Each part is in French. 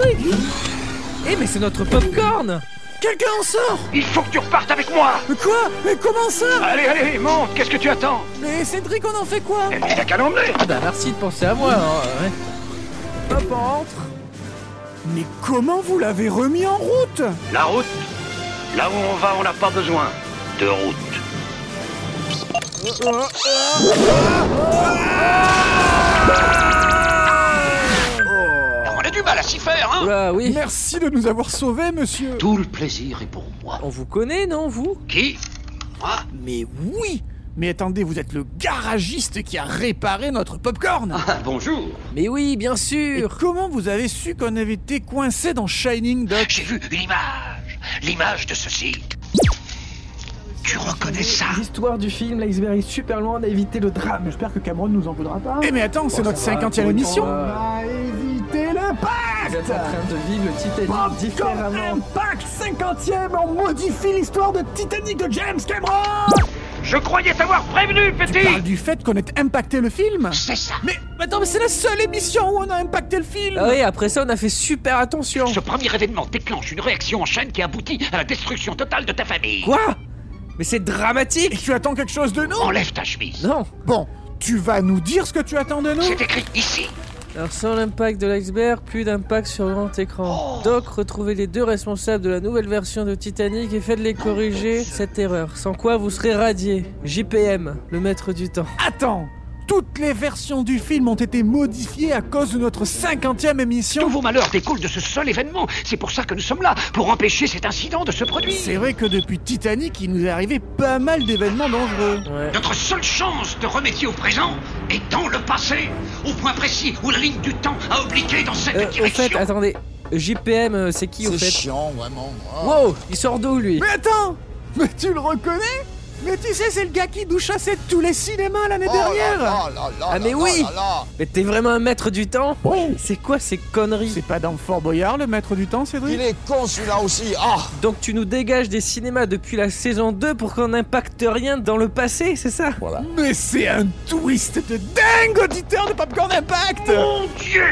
Eh, mais c'est notre popcorn Quelqu'un en sort Il faut que tu repartes avec moi Mais quoi Mais comment ça Allez, allez, monte, qu'est-ce que tu attends Mais Cédric, on en fait quoi Elle n'a qu'à l'emmener Ah bah merci de penser à moi, hein, ouais. Hop, on rentre. Mais comment vous l'avez remis en route La route Là où on va, on n'a pas besoin de route. Du mal à s'y faire, hein. Oula, oui. Merci de nous avoir sauvés, monsieur. Tout le plaisir est pour moi. On vous connaît, non, vous? Qui? Moi? Mais oui. Mais attendez, vous êtes le garagiste qui a réparé notre popcorn. Ah, bonjour. Mais oui, bien Et sûr comment vous avez su qu'on avait été coincé dans Shining, Doc J'ai vu une image. L'image de ceci. Tu reconnais ça? L'histoire du film, l'iceberg est super loin d'éviter le drame. J'espère que Cameron nous en voudra pas. Eh mais attends, c'est Bon, notre ça va, cinquantième pour une émission. On a évité Vous l'impact êtes en train de vivre le Titanic Popcorn différemment. Impact 50ème On modifie l'histoire de Titanic de James Cameron! Je croyais t'avoir prévenu, Parle petit! du fait qu'on ait impacté le film? C'est ça. Mais attends, mais c'est la seule émission où on a impacté le film! Ah oui, après ça, on a fait super attention. Ce premier événement déclenche une réaction en chaîne qui aboutit à la destruction totale de ta famille. Quoi? Mais c'est Et dramatique tu attends quelque chose de nous? Enlève ta chemise. Non. Bon, tu vas nous dire ce que tu attends de nous? C'est écrit ici. Alors sans l'impact de l'iceberg, plus d'impact sur grand écran. Doc, retrouvez les deux responsables de la nouvelle version de Titanic et faites-les corriger cette erreur. Sans quoi vous serez radié. JPM, le maître du temps. Attends toutes les versions du film ont été modifiées à cause de notre cinquantième émission. Tous vos malheurs découlent de ce seul événement. C'est pour ça que nous sommes là, pour empêcher cet incident de se produire. C'est vrai que depuis Titanic, il nous est arrivé pas mal d'événements dangereux. Ouais. Notre seule chance de remédier au présent est dans le passé, au point précis où la ligne du temps a obliqué dans cette Euh, au direction. fait, attendez. JPM, euh, c'est qui au C'est fait? chiant, vraiment. Ah. Wow, il sort d'où lui? Mais attends Mais tu le reconnais? Mais tu sais, c'est le gars qui nous chassait de tous les cinémas l'année Oh dernière là là là Ah, mais là oui. là là. Mais t'es vraiment un maître du temps C'est quoi ces conneries C'est pas dans Fort Boyard, le maître du temps, Cédric Il est con celui-là aussi. Ah Donc tu nous dégages des cinémas depuis la saison 2 pour qu'on n'impacte rien dans le passé, c'est ça Voilà. Mais c'est un twist de dingue, auditeur de Popcorn Impact Mon Dieu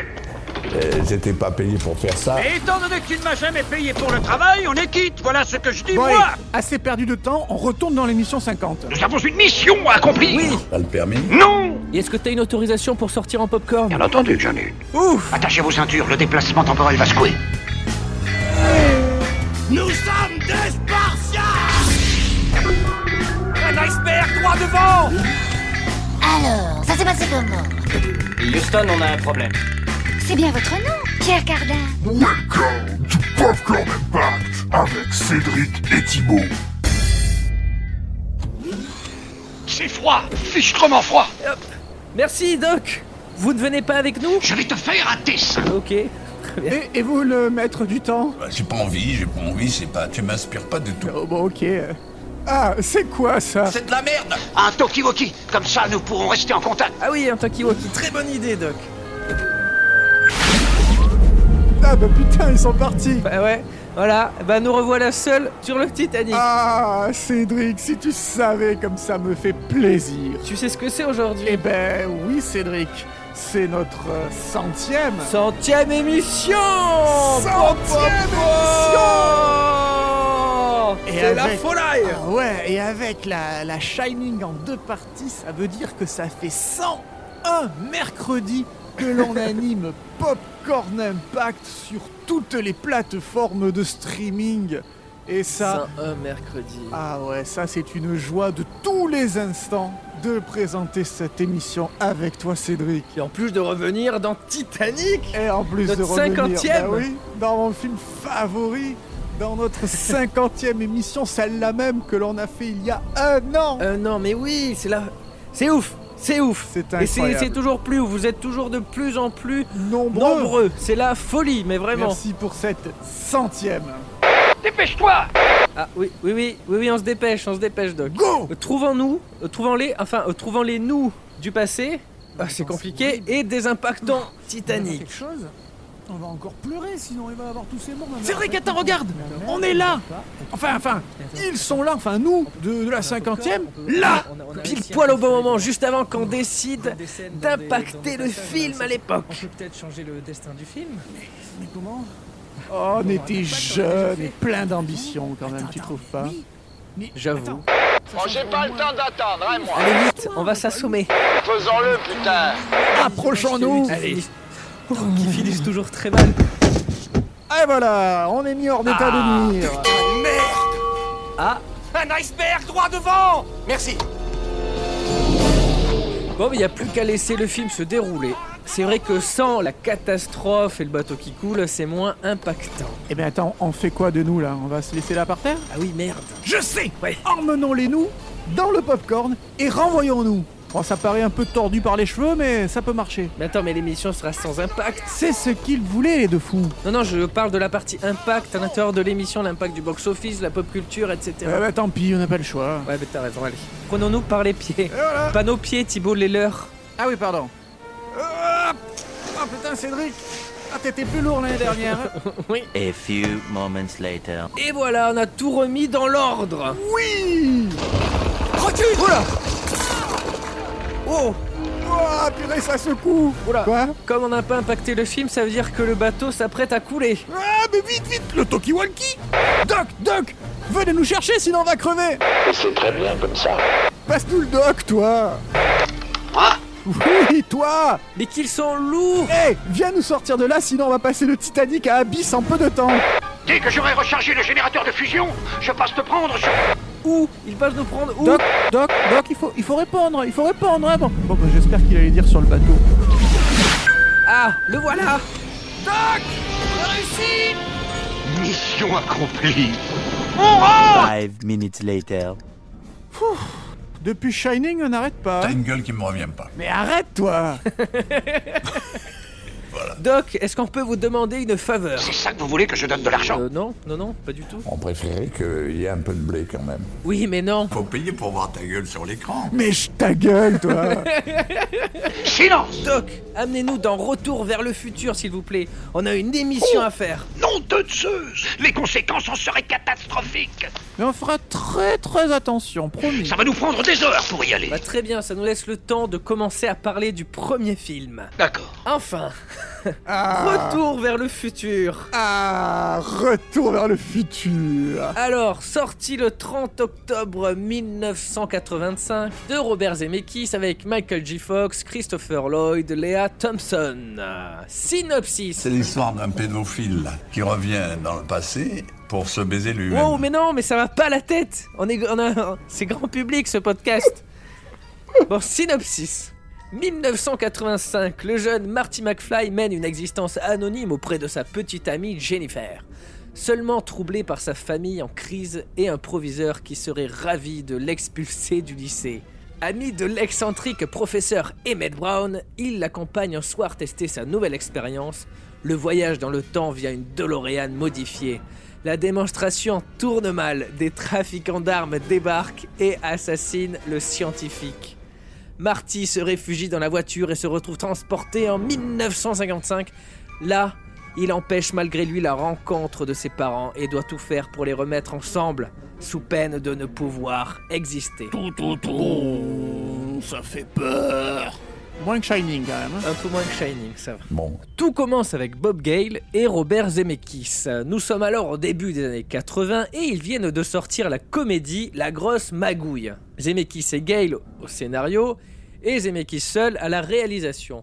J'étais pas payé pour faire ça. Et étant donné que tu ne m'as jamais payé pour le travail, on est quitte. Voilà ce que je dis, Bon, moi assez perdu de temps, on retourne dans l'émission 50. Nous avons une mission à accomplir Oui T'as le permis Non Et est-ce que t'as une autorisation pour sortir en popcorn? Bien entendu que j'en ai une. Ouf Attachez vos ceintures, le déplacement temporel va secouer. Nous sommes des Spartiates Un iceberg droit devant Alors, ça s'est passé comment? Houston, on a un problème. C'est bien votre nom, Pierre Cardin. Welcome to Popcorn Impact avec Cédric et Thibault. C'est froid, fichtrement froid. Merci Doc Vous ne venez pas avec nous? Je vais te faire un dessin. Ok. Et, et vous, le maître du temps? Bah, J'ai pas envie, j'ai pas envie, c'est pas. Tu m'inspires pas du tout. Oh bon, ok. euh. Ah, c'est quoi ça? C'est de la merde Un talkie-walkie. Comme ça, nous pourrons rester en contact. Ah oui, un Takiwaki, très bonne idée Doc Ah bah putain, ils sont partis. Bah ouais, voilà, bah nous revoilà seuls sur le Titanic. Ah, Cédric, si tu savais comme ça me fait plaisir. Tu sais ce que c'est aujourd'hui? Eh ben oui, Cédric, c'est notre euh, centième. Centième émission! Centième émission! Et C'est la folie! Ah ouais, et avec la, la Shining en deux parties, ça veut dire que ça fait 101 mercredis que l'on anime Popcorn Impact sur toutes les plateformes de streaming. Et ça, 101 mercredi. ah ouais, ça c'est une joie de tous les instants de présenter cette émission avec toi Cédric. Et en plus de revenir dans Titanic Et en plus Notre de revenir, 50e. bah oui, dans mon film favori, dans notre cinquantième émission, celle-là même que l'on a fait il y a un an. Euh non mais oui, c'est là... C'est ouf c'est ouf C'est Et c'est toujours plus, vous êtes toujours de plus en plus Nombreux. nombreux. C'est la folie, mais vraiment. Merci pour cette centième. Dépêche-toi Ah oui, oui, oui, oui, oui, on se dépêche, on se dépêche, Doc. Go Euh, Trouvons-nous, euh, trouvons-les, enfin, euh, trouvons-les nous du passé. Ah, c'est compliqué et désimpactons Titanic. Quelque chose On va encore pleurer, sinon il va avoir tous ses morts. C'est vrai qu'attends, regarde On est là Enfin, enfin, ils sont là, enfin nous, de, de la cinquantième, là Pile poil au bon moment, juste avant qu'on décide d'impacter le film à l'époque. On peut peut-être changer le destin du film. Mais comment Oh, on était jeunes et plein d'ambition quand même, tu trouves pas J'avoue. Bon, j'ai pas le temps d'attendre, hein, moi. Allez vite, on va s'assommer. Faisons-le, putain. Approchons-nous Allez. Oh, qui finissent toujours très mal. Et voilà, on est mis hors d'état de nuire Ah, Un iceberg droit devant Merci. bon, il n'y a plus qu'à laisser le film se dérouler. C'est vrai que sans la catastrophe et le bateau qui coule, c'est moins impactant. Eh bien attends, on fait quoi de nous là? On va se laisser là par terre? Ah oui, merde. Je sais Ouais. Emmenons-les nous dans le popcorn et renvoyons-nous Bon, ça paraît un peu tordu par les cheveux, mais ça peut marcher. Mais attends, mais l'émission sera sans impact. C'est ce qu'ils voulaient, les deux fous. Non, non, je parle de la partie impact à l'intérieur de l'émission, l'impact du box-office, la pop culture, etc. Ouais, bah tant pis, on n'a pas le choix. Ouais, mais t'as raison, allez. Prenons-nous par les pieds. Voilà Pas nos pieds, Thibault, les leurs. Ah oui, pardon. Ah oh, putain, Cédric Ah, t'étais plus lourd l'année dernière. hein. Oui. A few moments later. Et voilà, on a tout remis dans l'ordre. oui Recule Oula Oh. Oh, purée, ça secoue. Oula. Quoi Comme on n'a pas impacté le film, ça veut dire que le bateau s'apprête à couler. Ah, mais vite, vite, le Tokiwalki Doc, Doc Venez nous chercher, sinon on va crever. C'est très bien comme ça. Passe-nous le Doc, toi. Moi Oui, toi. Mais qu'ils sont lourds. Hé, viens nous sortir de là, sinon on va passer le Titanic à Abyss en peu de temps. Dès que j'aurai rechargé le générateur de fusion, je passe te prendre sur... Où Ils passent nous prendre où Doc, Doc, Doc, il faut, il faut répondre, il faut répondre, hein, bon. Bon, bah, j'espère qu'il allait dire sur le bateau. Ah, le voilà Mission accomplie. Five minutes later. Depuis Shining, on n'arrête pas. T'as une gueule qui me revient pas. Mais arrête, toi Doc, est-ce qu'on peut vous demander une faveur C'est ça que vous voulez que je donne de l'argent Euh, non, non, non, pas du tout. On préférait qu'il y ait un peu de blé quand même. Oui, mais non. Faut payer pour voir ta gueule sur l'écran. Mais je ta gueule, toi Silence Doc, amenez-nous dans Retour vers le futur, s'il vous plaît. On a une émission à faire. Nom de Zeus Les conséquences en seraient catastrophiques Mais on fera très très attention, promis. Ça va nous prendre des heures pour y aller Bah, très bien, ça nous laisse le temps de commencer à parler du premier film. D'accord. Enfin, Ah, Retour vers le futur. ah, retour vers le futur Alors, sorti le 30 octobre 1985 de Robert Zemeckis avec Michael J. Fox, Christopher Lloyd, Léa Thompson. Synopsis. C'est l'histoire d'un pédophile qui revient dans le passé pour se baiser lui-même. Wow, mais non, mais ça va pas la tête. On est, on a, c'est grand public ce podcast. Bon, synopsis. 1985, le jeune Marty McFly mène une existence anonyme auprès de sa petite amie Jennifer. Seulement troublé par sa famille en crise et un proviseur qui serait ravi de l'expulser du lycée. Ami de l'excentrique professeur Emmett Brown, il l'accompagne un soir tester sa nouvelle expérience, le voyage dans le temps via une DeLorean modifiée. La démonstration tourne mal, des trafiquants d'armes débarquent et assassinent le scientifique. Marty se réfugie dans la voiture et se retrouve transporté en 1955. Là, il empêche malgré lui la rencontre de ses parents et doit tout faire pour les remettre ensemble, sous peine de ne pouvoir exister. ça fait peur Moins que Shining, quand même. hein. Un peu moins que Shining, ça va. Bon, Tout commence avec Bob Gale et Robert Zemeckis. Nous sommes alors au début des années 80 et ils viennent de sortir la comédie La Grosse Magouille. Zemeckis et Gale au scénario et Zemeckis seul à la réalisation.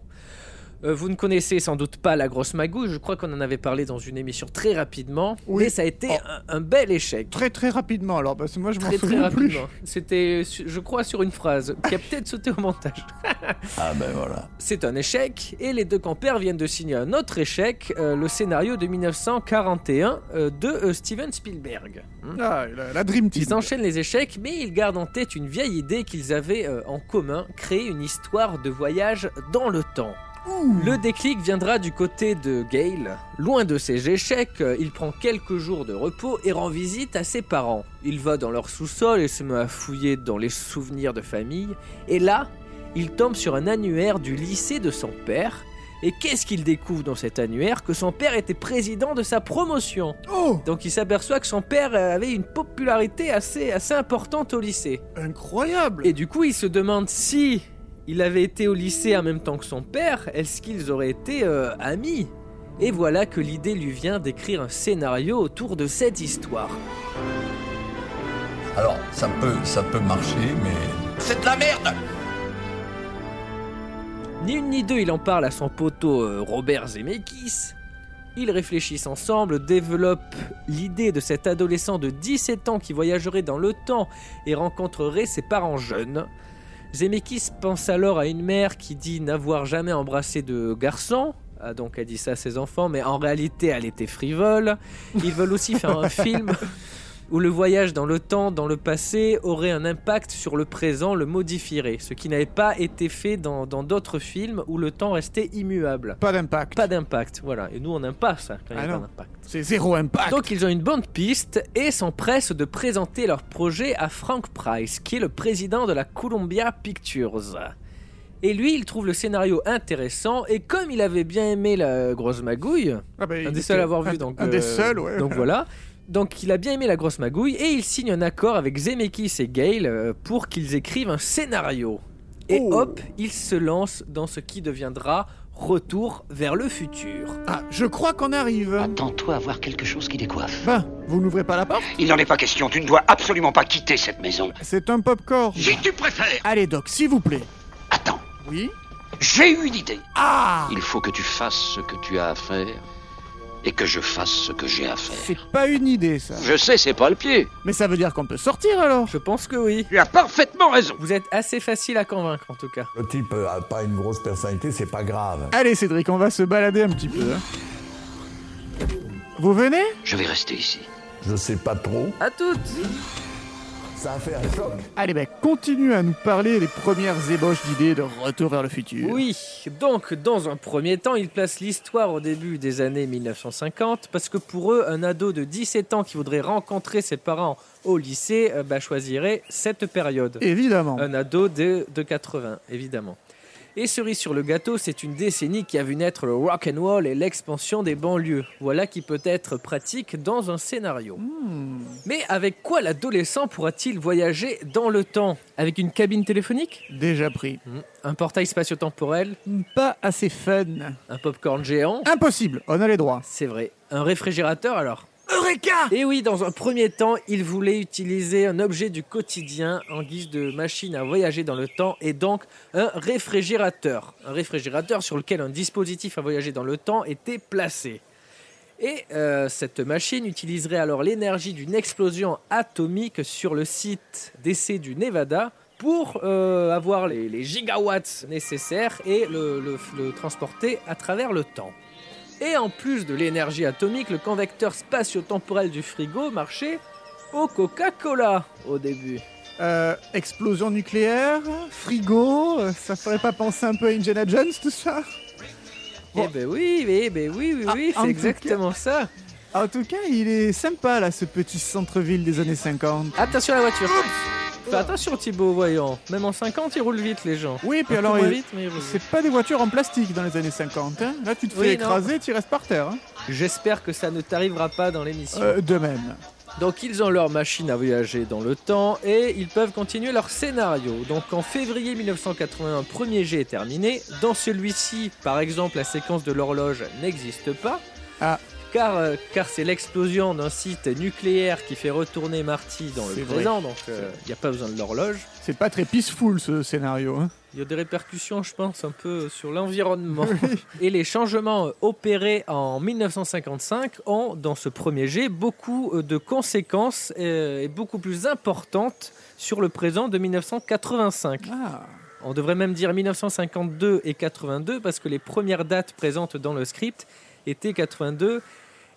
Euh, vous ne connaissez sans doute pas La Grosse Magouille, je crois qu'on en avait parlé dans une émission très rapidement, Oui. mais ça a été Oh. un, un bel échec. Très très rapidement, alors, parce que moi je m'en Très très souviens plus. rapidement. C'était, je crois, sur une phrase qui a peut-être sauté au montage. ah ben voilà. C'est un échec et les deux compères viennent de signer un autre échec, euh, le scénario de 1941 euh, de euh, Steven Spielberg. Hmm. Ah, la, la Dream Team. Ils enchaînent les échecs, mais ils gardent en tête une vieille idée qu'ils avaient euh, en commun, créer une histoire de voyage dans le temps. Le déclic viendra du côté de Gale. Loin de ses échecs, euh, il prend quelques jours de repos et rend visite à ses parents. Il va dans leur sous-sol et se met à fouiller dans les souvenirs de famille. Et là, il tombe sur un annuaire du lycée de son père Et qu'est-ce qu'il découvre dans cet annuaire Que son père était président de sa promotion? Oh Donc il s'aperçoit que son père avait une popularité assez, assez importante au lycée. Incroyable Et du coup, il se demande si il avait été au lycée en même temps que son père, est-ce qu'ils auraient été euh, amis? Et voilà que l'idée lui vient d'écrire un scénario autour de cette histoire. Alors, ça peut, ça peut marcher, mais C'est de la merde Ni une ni deux, il en parle à son poteau euh, Robert Zemeckis. Ils réfléchissent ensemble, développent l'idée de cet adolescent de 17 ans qui voyagerait dans le temps et rencontrerait ses parents jeunes. Zemeckis pense alors à une mère qui dit n'avoir jamais embrassé de garçon. Ah, donc elle dit ça à ses enfants, mais en réalité elle était frivole. Ils veulent aussi faire un film où le voyage dans le temps, dans le passé, aurait un impact sur le présent, le modifierait. Ce qui n'avait pas été fait dans d'autres films où le temps restait immuable. Pas d'impact. Pas d'impact, voilà. Et nous on n'aime pas ça quand il y a Ah pas non. d'impact. C'est zéro impact. Donc ils ont une bonne piste et s'empressent de présenter leur projet à Frank Price, qui est le président de la Columbia Pictures. Et lui, il trouve le scénario intéressant et comme il avait bien aimé la grosse magouille, Ah bah, un des seuls à avoir vu, donc Un des euh, seuls, ouais. donc voilà. Donc il a bien aimé la grosse magouille et il signe un accord avec Zemeckis et Gale euh, pour qu'ils écrivent un scénario. Et Oh. hop, il se lance dans ce qui deviendra Retour vers le futur. Ah, je crois qu'on arrive. Attends-toi à voir quelque chose qui décoiffe. Ben, vous n'ouvrez pas la porte Il n'en est pas question, tu ne dois absolument pas quitter cette maison. C'est un popcorn. Si tu préfères Allez, Doc, s'il vous plaît. Attends, Oui j'ai eu une idée. Ah Il faut que tu fasses ce que tu as à faire et que je fasse ce que j'ai à faire. C'est pas une idée, ça. Je sais, c'est pas le pied. Mais ça veut dire qu'on peut sortir, alors Je pense que oui. Tu as parfaitement raison. Vous êtes assez facile à convaincre en tout cas. Le type a pas une grosse personnalité, c'est pas grave. Allez, Cédric, on va se balader un petit peu. hein. Vous venez? Je vais rester ici. Je sais pas trop. À toutes Ça a fait un choc. Allez, ben, continue à nous parler des premières ébauches d'idées de Retour vers le futur. Oui, donc dans un premier temps, ils placent l'histoire au début des années 1950 parce que pour eux, un ado de 17 ans qui voudrait rencontrer ses parents au lycée euh, bah, choisirait cette période. Évidemment. Un ado de, de 80, évidemment. Et cerise sur le gâteau, c'est une décennie qui a vu naître le rock and roll et l'expansion des banlieues. Voilà qui peut être pratique dans un scénario. Mais avec quoi l'adolescent pourra-t-il voyager dans le temps? Avec une cabine téléphonique? Déjà pris. Un portail spatio-temporel? Pas assez fun. Un popcorn géant? Impossible, on a les droits. C'est vrai. Un réfrigérateur alors? Eureka Et oui, dans un premier temps, il voulait utiliser un objet du quotidien en guise de machine à voyager dans le temps et donc un réfrigérateur. Un réfrigérateur sur lequel un dispositif à voyager dans le temps était placé. Et euh, cette machine utiliserait alors l'énergie d'une explosion atomique sur le site d'essai du Nevada pour euh, avoir les, gigawatts nécessaires et le transporter à travers le temps. Et en plus de l'énergie atomique, le convecteur spatio-temporel du frigo marchait au Coca-Cola au début. Euh, explosion nucléaire, frigo, euh, ça ferait pas penser un peu à Indiana Jones tout ça? Eh ben oui, eh ben oui, oui, oui, Ah, c'est exactement ça. En tout cas, il est sympa là, ce petit centre-ville des années 50. Attention à la voiture. Fais attention Thibaut, voyons. Même en 50, ils roulent vite les gens. Oui, puis alors, moins il- vite, mais ils roulent c'est vite. pas des voitures en plastique dans les années 50. hein. Là, tu te fais Oui, non. écraser, tu restes par terre. hein. J'espère que ça ne t'arrivera pas dans l'émission. Euh, de même. Donc ils ont leur machine à voyager dans le temps et ils peuvent continuer leur scénario. Donc en février 1981, un premier jet est terminé. Dans celui-ci, par exemple, la séquence de l'horloge n'existe pas. Ah. Car, euh, car c'est l'explosion d'un site nucléaire qui fait retourner Marty dans le C'est vrai. présent, donc il n'y a pas besoin de l'horloge. C'est pas très peaceful ce scénario. hein. Il y a des répercussions, je pense, un peu sur l'environnement. Et les changements euh, opérés en 1955 ont, dans ce premier jet, beaucoup euh, de conséquences euh, et beaucoup plus importantes sur le présent de 1985. Ah. On devrait même dire 1952 et 82 parce que les premières dates présentes dans le script étaient 82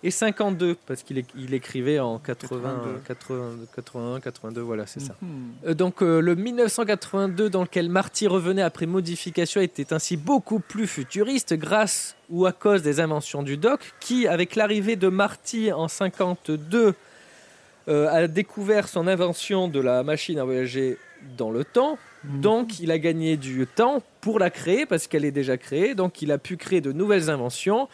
et 52 parce qu'il éc- il écrivait en 80, 80, 81, 82, voilà, c'est ça. Mhm. Euh, Donc euh, le 1982 dans lequel Marty revenait après modification était ainsi beaucoup plus futuriste grâce ou à cause des inventions du doc qui avec l'arrivée de Marty en 52 euh, a découvert son invention de la machine à voyager dans le temps. Donc, il a gagné du temps pour la créer parce qu'elle est déjà créée. Donc, il a pu créer de nouvelles inventions.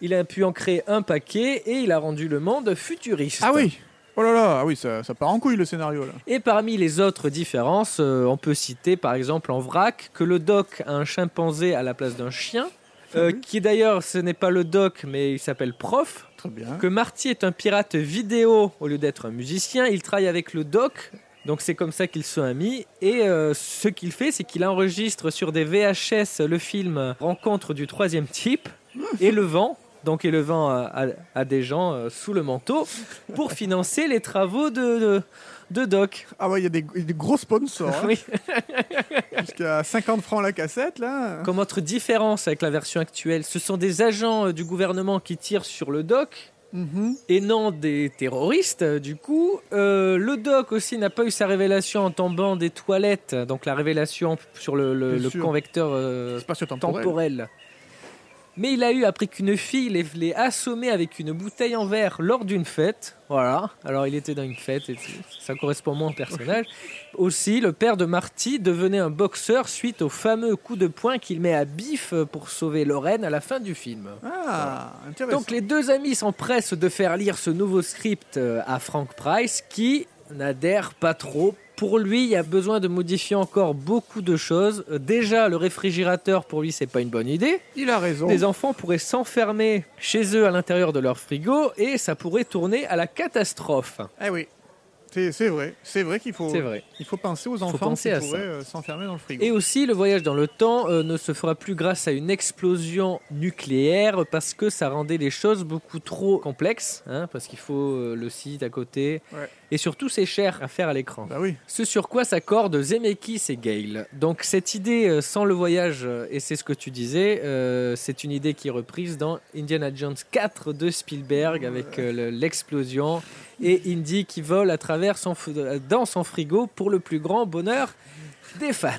Il a pu en créer un paquet et il a rendu le monde futuriste. Ah oui Oh là là, ah oui, ça, ça part en couille le scénario là. Et parmi les autres différences, euh, on peut citer par exemple en vrac que le doc a un chimpanzé à la place d'un chien, euh, qui d'ailleurs ce n'est pas le doc mais il s'appelle prof. Très bien. Que Marty est un pirate vidéo au lieu d'être un musicien. Il travaille avec le doc. Donc c'est comme ça qu'ils sont amis. Et euh, ce qu'il fait, c'est qu'il enregistre sur des VHS le film Rencontre du troisième type et le vent. Donc et le vent à, à- à des gens euh, sous le manteau pour financer les travaux de, de, de Doc. Ah ouais, il y a des, des gros sponsors. hein. Oui. Jusqu'à 50 francs la cassette là. Comme autre différence avec la version actuelle, ce sont des agents euh, du gouvernement qui tirent sur le doc Mhm. et non des terroristes. euh, Du coup, Euh, le doc aussi n'a pas eu sa révélation en tombant des toilettes, donc la révélation sur le, le- Bien le sûr. convecteur euh, Spatio-temporel. temporel. Mais il a eu appris qu'une fille les, les assommait avec une bouteille en verre lors d'une fête. Voilà. Alors il était dans une fête et ça correspond moins au personnage. Aussi, le père de Marty devenait un boxeur suite au fameux coup de poing qu'il met à Biff pour sauver Lorraine à la fin du film. Ah, intéressant. Donc les deux amis s'empressent de faire lire ce nouveau script euh, à Frank Price qui n'adhère pas trop. Pour lui, il y a besoin de modifier encore beaucoup de choses. Euh, Déjà, le réfrigérateur, pour lui, c'est pas une bonne idée. Il a raison. Les enfants pourraient s'enfermer chez eux à l'intérieur de leur frigo et ça pourrait tourner à la catastrophe. Eh oui, c'est vrai. C'est vrai qu'il faut, C'est vrai. il faut penser aux enfants penser qui pourraient euh, s'enfermer dans le frigo. Et aussi, le voyage dans le temps euh, ne se fera plus grâce à une explosion nucléaire parce que ça rendait les choses beaucoup trop complexes, hein, parce qu'il faut euh, le site à côté. Ouais. Et surtout, c'est cher à faire à l'écran. Bah oui. Ce sur quoi s'accordent Zemeckis et Gale. Donc cette idée euh, sans le voyage, euh, et c'est ce que tu disais, euh, c'est une idée qui est reprise dans Indiana Jones 4 de Spielberg avec euh, le- l'explosion et Indy qui vole à travers son, dans son frigo pour le plus grand bonheur des fans.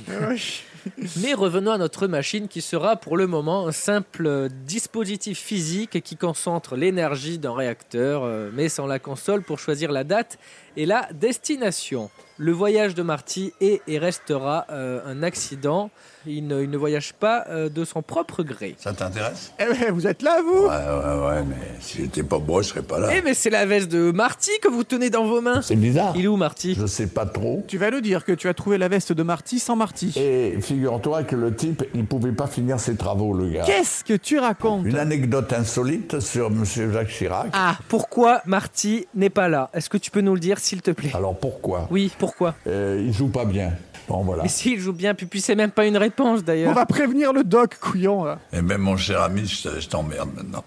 Mais revenons à notre machine qui sera pour le moment un simple dispositif physique qui concentre l'énergie d'un réacteur, euh, mais sans la console pour choisir la date et la destination. Le voyage de Marty est et restera euh, un accident. Il ne, il ne voyage pas euh, de son propre gré. Ça t'intéresse? Eh ben, vous êtes là, vous? Ouais, ouais, ouais, mais si j'étais pas beau, je serais pas là. Eh mais c'est la veste de Marty que vous tenez dans vos mains. C'est bizarre. Il est où Marty? Je sais pas trop. Tu vas nous dire que tu as trouvé la veste de Marty sans Marty. Et figure-toi que le type, il pouvait pas finir ses travaux, le gars. Qu'est-ce que tu racontes? Une anecdote insolite sur M. Jacques Chirac. Ah, pourquoi Marty n'est pas là? Est-ce que tu peux nous le dire s'il te plaît? Alors pourquoi? Oui, pourquoi? Euh, Il joue pas bien. Bon, voilà. Mais s'il joue bien, puis, puis c'est même pas une réponse On d'ailleurs. va prévenir le doc, couillon. Là. Et même mon cher ami, je te- je t'emmerde maintenant.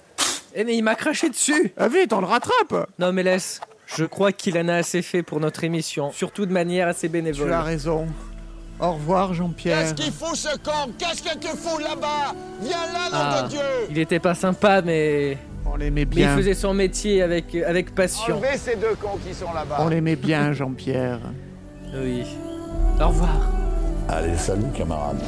Eh mais il m'a craché dessus Ah vite, on le rattrape Non mais laisse, je crois qu'il en a assez fait pour notre émission, surtout de manière assez bénévole. Tu as raison. Au revoir, Jean-Pierre. Qu'est-ce qu'il fout ce con Qu'est-ce que tu fous là-bas? Viens là, nom Ah, de Dieu il était pas sympa mais... On l'aimait mais il bien. faisait son métier avec, avec passion. Enlevez ces deux cons qui sont là-bas. On l'aimait bien, Jean-Pierre. Oui. Au revoir. Allez, salut, camarade.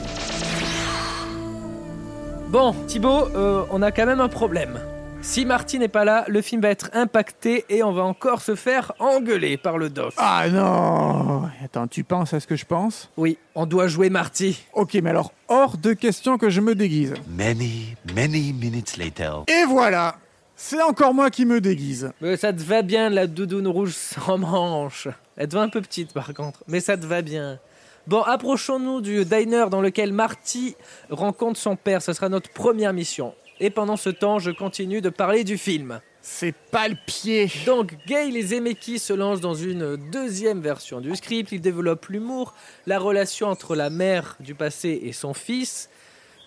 Bon, Thibaut, euh, on a quand même un problème. Si Marty n'est pas là, le film va être impacté et on va encore se faire engueuler par le doc. Ah non Attends, tu penses à ce que je pense? Oui, on doit jouer Marty. Ok, mais alors, hors de question que je me déguise. Many, many minutes later. Et voilà C'est encore moi qui me déguise. Mais ça te va bien la doudoune rouge sans manche. Elle va un peu petite par contre, mais ça te va bien. Bon, approchons-nous du diner dans lequel Marty rencontre son père. Ce sera notre première mission. Et pendant ce temps, je continue de parler du film. C'est pas le pied. Donc, Gail et Zemeckis se lancent dans une deuxième version du script. Ils développent l'humour, la relation entre la mère du passé et son fils,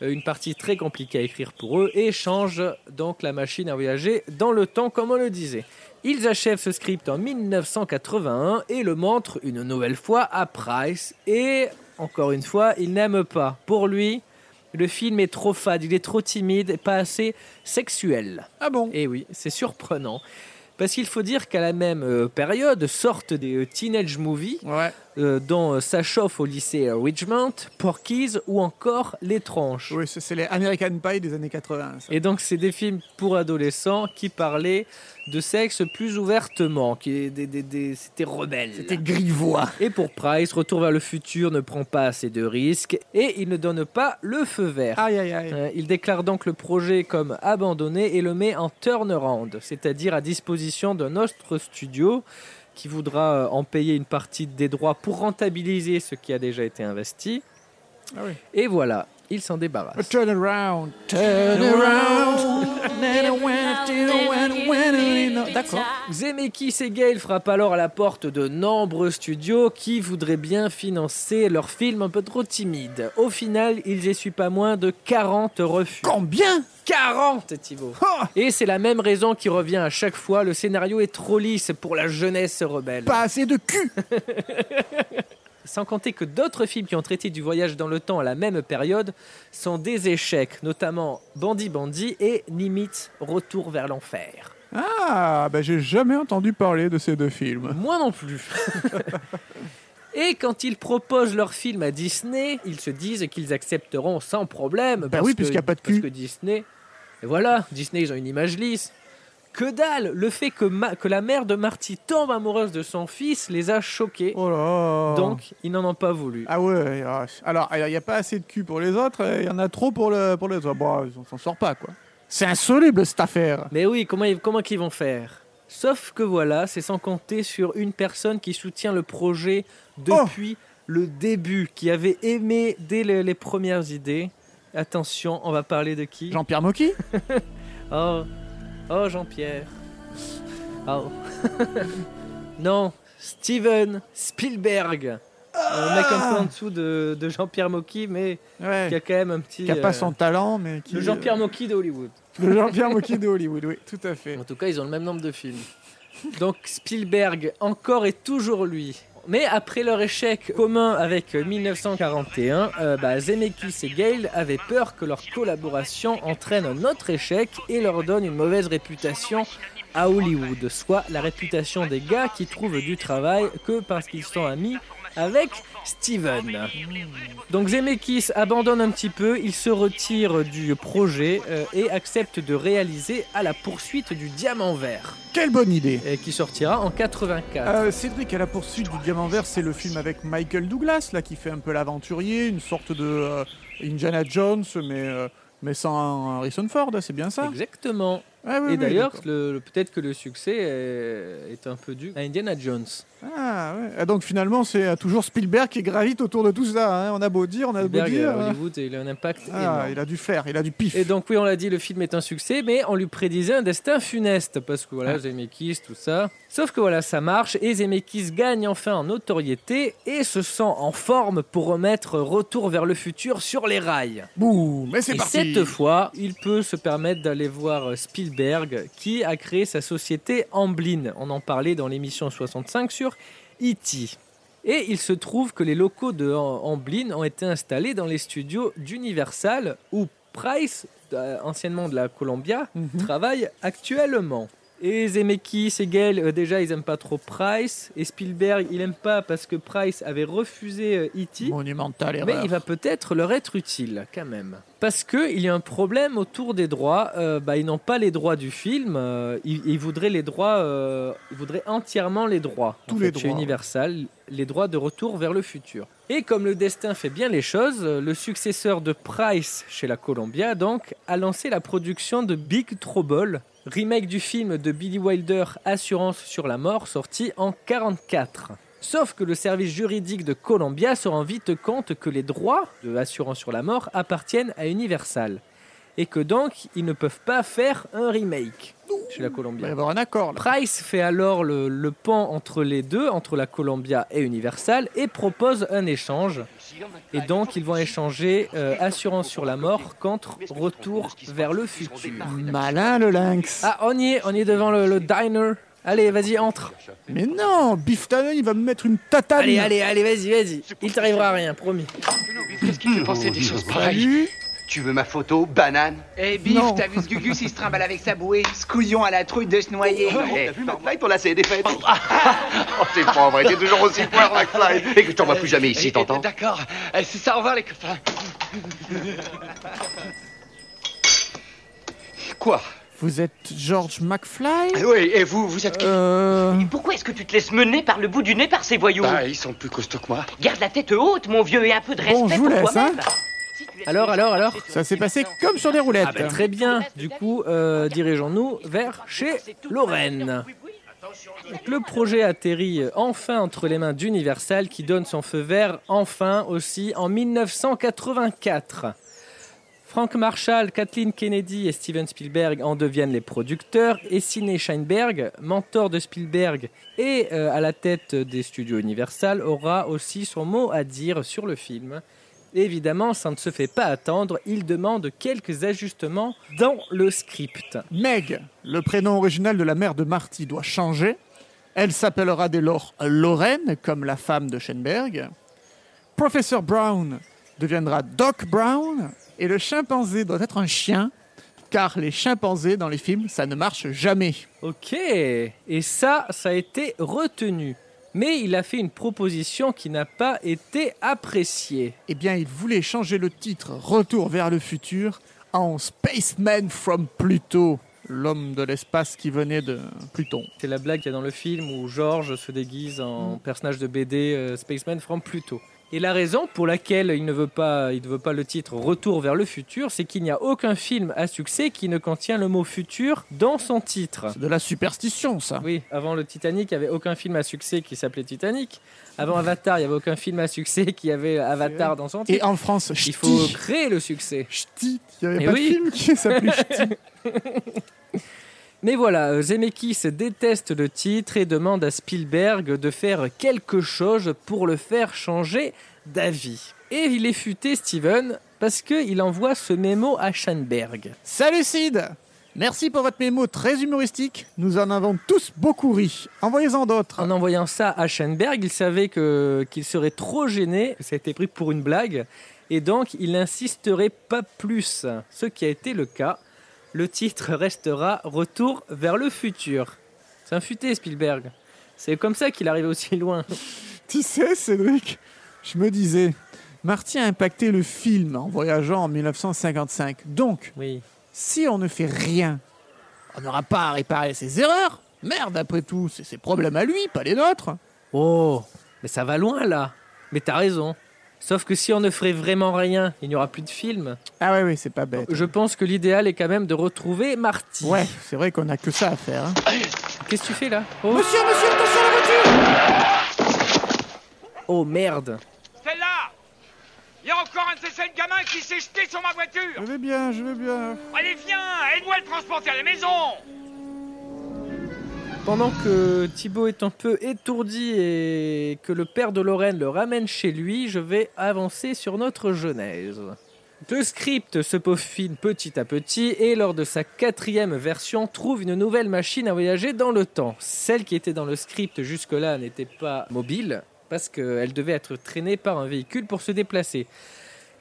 euh, une partie très compliquée à écrire pour eux, et changent donc la machine à voyager dans le temps, comme on le disait. Ils achèvent ce script en 1981 et le montrent une nouvelle fois à Price. Et encore une fois, il n'aime pas. Pour lui, le film est trop fade, il est trop timide et pas assez sexuel. Ah bon? Et oui, c'est surprenant. Parce qu'il faut dire qu'à la même euh, période sortent des euh, teenage movies euh, dont euh, Ça chauffe au lycée euh, Richmond, Porky's ou encore Les Tranches. Oui, c'est c'est les American Pie des années 80. ça. Et donc c'est des films pour adolescents qui parlaient de sexe plus ouvertement, qui des, des- des- c'était rebelle. C'était grivois. Et pour Price, Retour vers le futur ne prend pas assez de risques et il ne donne pas le feu vert. Aïe, aïe, aïe. Euh, il déclare donc le projet comme abandonné et le met en turnaround, c'est-à-dire à disposition d'un autre studio qui voudra euh, en payer une partie des droits pour rentabiliser ce qui a déjà été investi. Ah oui. Et voilà, il s'en débarrasse. Turn around, turn around. D'accord. Zemeckis et Gale frappent alors à la porte de nombreux studios qui voudraient bien financer leur film un peu trop timide. Au final, ils essuient pas moins de 40 refus. Combien? 40, Thibaut Et c'est la même raison qui revient à chaque fois, le scénario est trop lisse pour la jeunesse rebelle. Pas assez de cul Sans compter que d'autres films qui ont traité du voyage dans le temps à la même période sont des échecs, notamment Bandit Bandit et Nimitz Retour vers l'enfer. Ah, bah j'ai jamais entendu parler de ces deux films. Moi non plus. Et quand ils proposent leur film à Disney, ils se disent qu'ils accepteront sans problème. Parce oui, puisqu'il y a pas de Parce cul. que Disney. Et voilà, Disney, ils ont une image lisse. Que dalle Le fait que, Ma- que la mère de Marty tombe amoureuse de son fils les a choqués. Oh là Donc, ils n'en ont pas voulu. Ah ouais, alors il n'y a pas assez de cul pour les autres, il y en a trop pour, le, pour les autres. Bon, on s'en sort pas, quoi. C'est insoluble, cette affaire Mais oui, comment, ils- comment qu'ils vont faire? Sauf que voilà, c'est sans compter sur une personne qui soutient le projet depuis le début, qui avait aimé dès le- les premières idées. Attention, on va parler de qui? Jean-Pierre Mocky? Oh, oh Jean-Pierre. Oh. non, Steven Spielberg. Un mec un peu en dessous de, de Jean-Pierre Mocky, mais Ouais. qui a quand même un petit. Qui a pas euh, son talent, mais qui... Le Jean-Pierre Mocky de Hollywood. Le Jean-Pierre Mocky de Hollywood, oui, tout à fait. En tout cas, ils ont le même nombre de films. Donc Spielberg, encore et toujours lui. Mais après leur échec commun avec 1941, euh, bah, Zemeckis et Gale avaient peur que leur collaboration entraîne un autre échec et leur donne une mauvaise réputation à Hollywood, soit la réputation des gars qui trouvent du travail que parce qu'ils sont amis avec Steven. Donc Zemeckis abandonne un petit peu, il se retire du projet euh, et accepte de réaliser à la poursuite du diamant vert. Quelle bonne idée Et qui sortira en 84. Euh, Cédric, à la poursuite du diamant vert, c'est le film avec Michael Douglas, là, qui fait un peu l'aventurier, une sorte de euh, Indiana Jones, mais, mais sans Harrison Ford, c'est bien ça? Exactement. Ah oui, et oui, d'ailleurs, peut-être que le succès est, est un peu dû à Indiana Jones. Ah, ouais. Ah, donc finalement, c'est euh, toujours Spielberg qui gravite autour de tout ça. hein. On a beau dire, on a beau Spielberg, dire. euh. Hollywood, il a un impact Ah, énorme. il a du flair, il a du pif. Et donc oui, on l'a dit, le film est un succès, mais on lui prédisait un destin funeste parce que voilà, Ah. Zemeckis, tout ça. Sauf que voilà, ça marche et Zemeckis gagne enfin en notoriété et se sent en forme pour remettre Retour vers le futur sur les rails. Boum, mais c'est Et parti. cette fois, il peut se permettre d'aller voir euh, Spielberg qui a créé sa société Amblin. On en parlait dans l'émission 65 sur E.T. Et il se trouve que les locaux de Am- Amblin ont été installés dans les studios d'Universal où Price, euh, anciennement de la Columbia, travaille actuellement. Et Zemeckis et Gale, euh, déjà, ils aiment pas trop Price. Et Spielberg, il aime pas parce que Price avait refusé euh, E.T. Monumental Mais erreur. il va peut-être leur être utile quand même. Parce qu'il y a un problème autour des droits. Euh, bah, ils n'ont pas les droits du film. euh, ils, ils voudraient les droits. ils voudraient entièrement les droits. en Tous fait, les Chez droits. Universal, les droits de retour vers le futur. Et comme le destin fait bien les choses, le successeur de Price chez la Columbia donc a lancé la production de Big Trouble, remake du film de Billy Wilder Assurance sur la mort, sorti en 44. Sauf que le service juridique de Columbia se rend vite compte que les droits de Assurance sur la mort appartiennent à Universal. Et que donc, ils ne peuvent pas faire un remake chez la Il va y Columbia. avoir un accord, là. Price fait alors le, le pont entre les deux, entre la Columbia et Universal, et propose un échange. Et donc, ils vont échanger euh, Assurance sur la mort contre Retour vers le futur. Malin, le lynx. Ah, on y est, on y est devant le, le diner. Allez, vas-y, entre. Mais non, Biff Tannen, il va me mettre une tatane. Allez, allez, allez, vas-y, vas-y. Il t'arrivera à rien, promis. Qu'est-ce qui fait penser des choses pareilles? Tu veux ma photo, banane? Eh bif, t'as vu ce Gugus, il se trimballe avec sa bouée? Ce couillon à la trouille de se noyer. Oh, T'as vu McFly, ton lacet est défait Oh, c'est pas vrai, t'es toujours aussi poire, McFly Et que je t'en vois plus jamais ici, t'entends? D'accord, Eh, c'est ça, au revoir les copains. Quoi? Vous êtes George McFly? Oui, et vous, vous êtes qui? Euh... Pourquoi est-ce que tu te laisses mener par le bout du nez par ces voyous? Bah, ils sont plus costauds que moi. Garde la tête haute, mon vieux, et un peu de respect Bon, je vous pour toi-même. Alors, alors, alors Ça s'est passé comme sur des roulettes. Ah bah, très bien. Du coup, euh, dirigeons-nous vers chez Lorraine. Donc, le projet atterrit enfin entre les mains d'Universal qui donne son feu vert enfin aussi en 1984. Frank Marshall, Kathleen Kennedy et Steven Spielberg en deviennent les producteurs et Sidney Sheinberg, mentor de Spielberg et euh, à la tête des studios Universal, aura aussi son mot à dire sur le film. Évidemment, ça ne se fait pas attendre, il demande quelques ajustements dans le script. Meg, le prénom original de la mère de Marty, doit changer. Elle s'appellera dès lors Lorraine, comme la femme de Schenberg. Professeur Brown deviendra Doc Brown. Et le chimpanzé doit être un chien, car les chimpanzés dans les films, ça ne marche jamais. Ok, et ça, ça a été retenu. Mais il a fait une proposition qui n'a pas été appréciée. Eh bien, il voulait changer le titre Retour vers le futur en Spaceman from Pluto, l'homme de l'espace qui venait de Pluton. C'est la blague qu'il y a dans le film où George se déguise en personnage de BD euh, Spaceman from Pluto. Et la raison pour laquelle il ne veut pas, il ne veut pas le titre Retour vers le futur, c'est qu'il n'y a aucun film à succès qui ne contient le mot futur dans son titre. C'est de la superstition, ça. Oui, avant le Titanic, il n'y avait aucun film à succès qui s'appelait Titanic. Avant Avatar, il n'y avait aucun film à succès qui avait Avatar dans son titre. Et en France, il ch'ti. faut créer le succès. Ch'ti, il n'y avait pas oui. de film qui s'appelait Ch'ti. Mais voilà, Zemeckis déteste le titre et demande à Spielberg de faire quelque chose pour le faire changer d'avis. Et il est futé, Steven, parce qu'il envoie ce mémo à Schanberg. Salut Sid Merci pour votre mémo très humoristique. Nous en avons tous beaucoup ri. Envoyez-en d'autres. En envoyant ça à Schanberg, il savait qu'il serait trop gêné, que ça a été pris pour une blague, et donc il n'insisterait pas plus. Ce qui a été le cas. Le titre restera Retour vers le futur. C'est un futé, Spielberg. C'est comme ça qu'il arrive aussi loin. Tu sais, Cédric, je me disais, Marty a impacté le film en voyageant en 1955. Donc, Oui. si on ne fait rien, on n'aura pas à réparer ses erreurs. Merde, après tout, c'est ses problèmes à lui, pas les nôtres. Oh, mais ça va loin là. Mais t'as raison. Sauf que si on ne ferait vraiment rien, il n'y aura plus de film. Ah ouais, oui, c'est pas bête. Je pense que l'idéal est quand même de retrouver Marty. Ouais, c'est vrai qu'on a que ça à faire. hein. Qu'est-ce que tu fais là oh. Monsieur, monsieur, attention à la voiture oh merde. Celle-là Il y a encore un de ces sales gamins qui s'est jeté sur ma voiture Je vais bien, je vais bien. Allez, viens Aide-moi à le transporter à la maison Pendant que Thibaut est un peu étourdi et que le père de Lorraine le ramène chez lui, je vais avancer sur notre genèse. Le script se peaufine petit à petit et lors de sa quatrième version trouve une nouvelle machine à voyager dans le temps. Celle qui était dans le script jusque-là n'était pas mobile parce qu'elle devait être traînée par un véhicule pour se déplacer.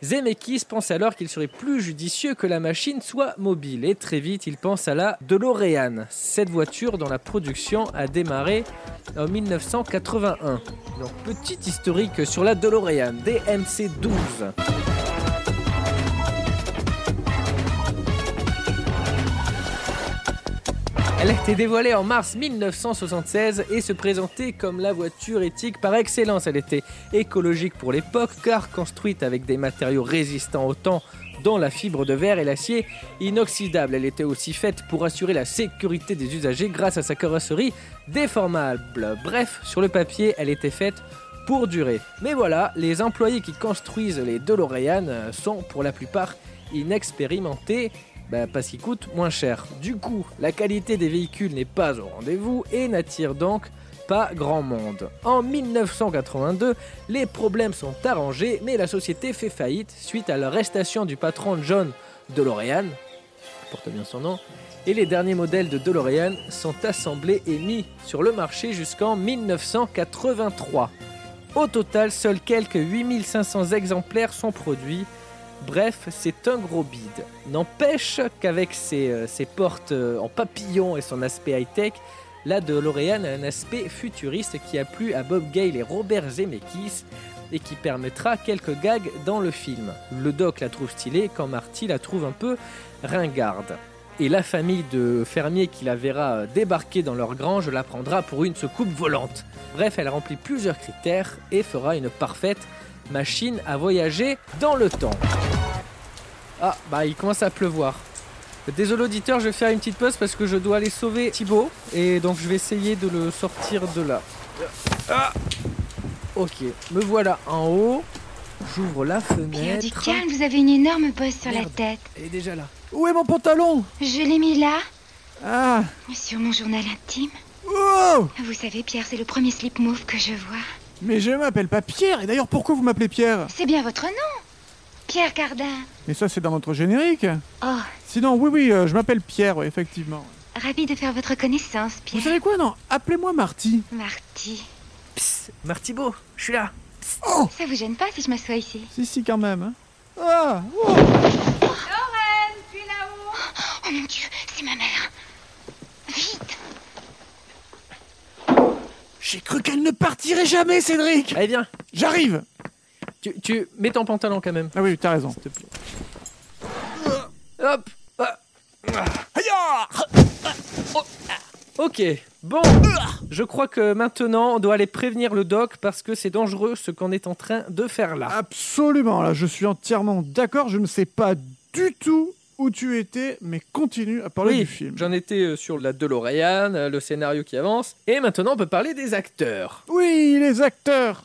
Zemeckis pense alors qu'il serait plus judicieux que la machine soit mobile et très vite il pense à la DeLorean. Cette voiture dont la production a démarré en 1981. Donc petit historique sur la DeLorean DMC-12. Elle a été dévoilée en mars 1976 et se présentait comme la voiture éthique par excellence. Elle était écologique pour l'époque car construite avec des matériaux résistants au temps dont la fibre de verre et l'acier inoxydable. Elle était aussi faite pour assurer la sécurité des usagers grâce à sa carrosserie déformable. Bref, sur le papier, elle était faite pour durer. Mais voilà, les employés qui construisent les DeLorean sont pour la plupart inexpérimentés bah, parce qu'ils coûtent moins cher. Du coup, la qualité des véhicules n'est pas au rendez-vous et n'attire donc pas grand monde. En 1982, les problèmes sont arrangés, mais la société fait faillite suite à l'arrestation du patron John DeLorean, porte bien son nom, et les derniers modèles de DeLorean sont assemblés et mis sur le marché jusqu'en 1983. Au total, seuls quelques 8500 exemplaires sont produits Bref, c'est un gros bide. N'empêche qu'avec ses, euh, portes euh, en papillon et son aspect high-tech, la DeLorean a un aspect futuriste qui a plu à Bob Gale et Robert Zemeckis et qui permettra quelques gags dans le film. Le doc la trouve stylée quand Marty la trouve un peu ringarde. Et la famille de fermiers qui la verra débarquer dans leur grange la prendra pour une soucoupe volante. Bref, elle remplit plusieurs critères et fera une parfaite machine à voyager dans le temps. Ah, bah il commence à pleuvoir. Désolé auditeur, je vais faire une petite pause parce que je dois aller sauver Thibaut et donc je vais essayer de le sortir de là. Ah Ok, me voilà en haut. J'ouvre la Pierre du fenêtre. calme, vous avez une énorme bosse sur la tête. Elle est déjà là. Où est mon pantalon? Je l'ai mis là, Ah sur mon journal intime. Oh Vous savez, Pierre, c'est le premier slip move que je vois. Mais je m'appelle pas Pierre, et d'ailleurs pourquoi vous m'appelez Pierre C'est bien votre nom. Pierre Cardin. Mais ça c'est dans notre générique. Oh, Sinon, oui, oui, euh, je m'appelle Pierre, ouais, effectivement. ravi de faire votre connaissance, Vous Pierre. savez quoi, non Appelez-moi Marty. Marty. Psst, Martibo, je suis là. Oh Ça vous gêne pas si je m'assois ici? Si, si, quand même. hein. Ah oh. Lorraine, puis là-haut Oh mon dieu, c'est ma mère. J'ai cru qu'elle ne partirait jamais, Cédric Allez, viens. J'arrive Tu, tu mets ton pantalon quand même. Ah oui, t'as raison. Te plaît. Hop. Ah. Ok, bon, je crois que maintenant on doit aller prévenir le doc parce que c'est dangereux ce qu'on est en train de faire là. Absolument, là, je suis entièrement d'accord. Je ne sais pas du tout où tu étais, mais continue à parler oui, du film. j'en étais euh, sur la DeLorean, euh, le scénario qui avance, et maintenant on peut parler des acteurs. Oui, les acteurs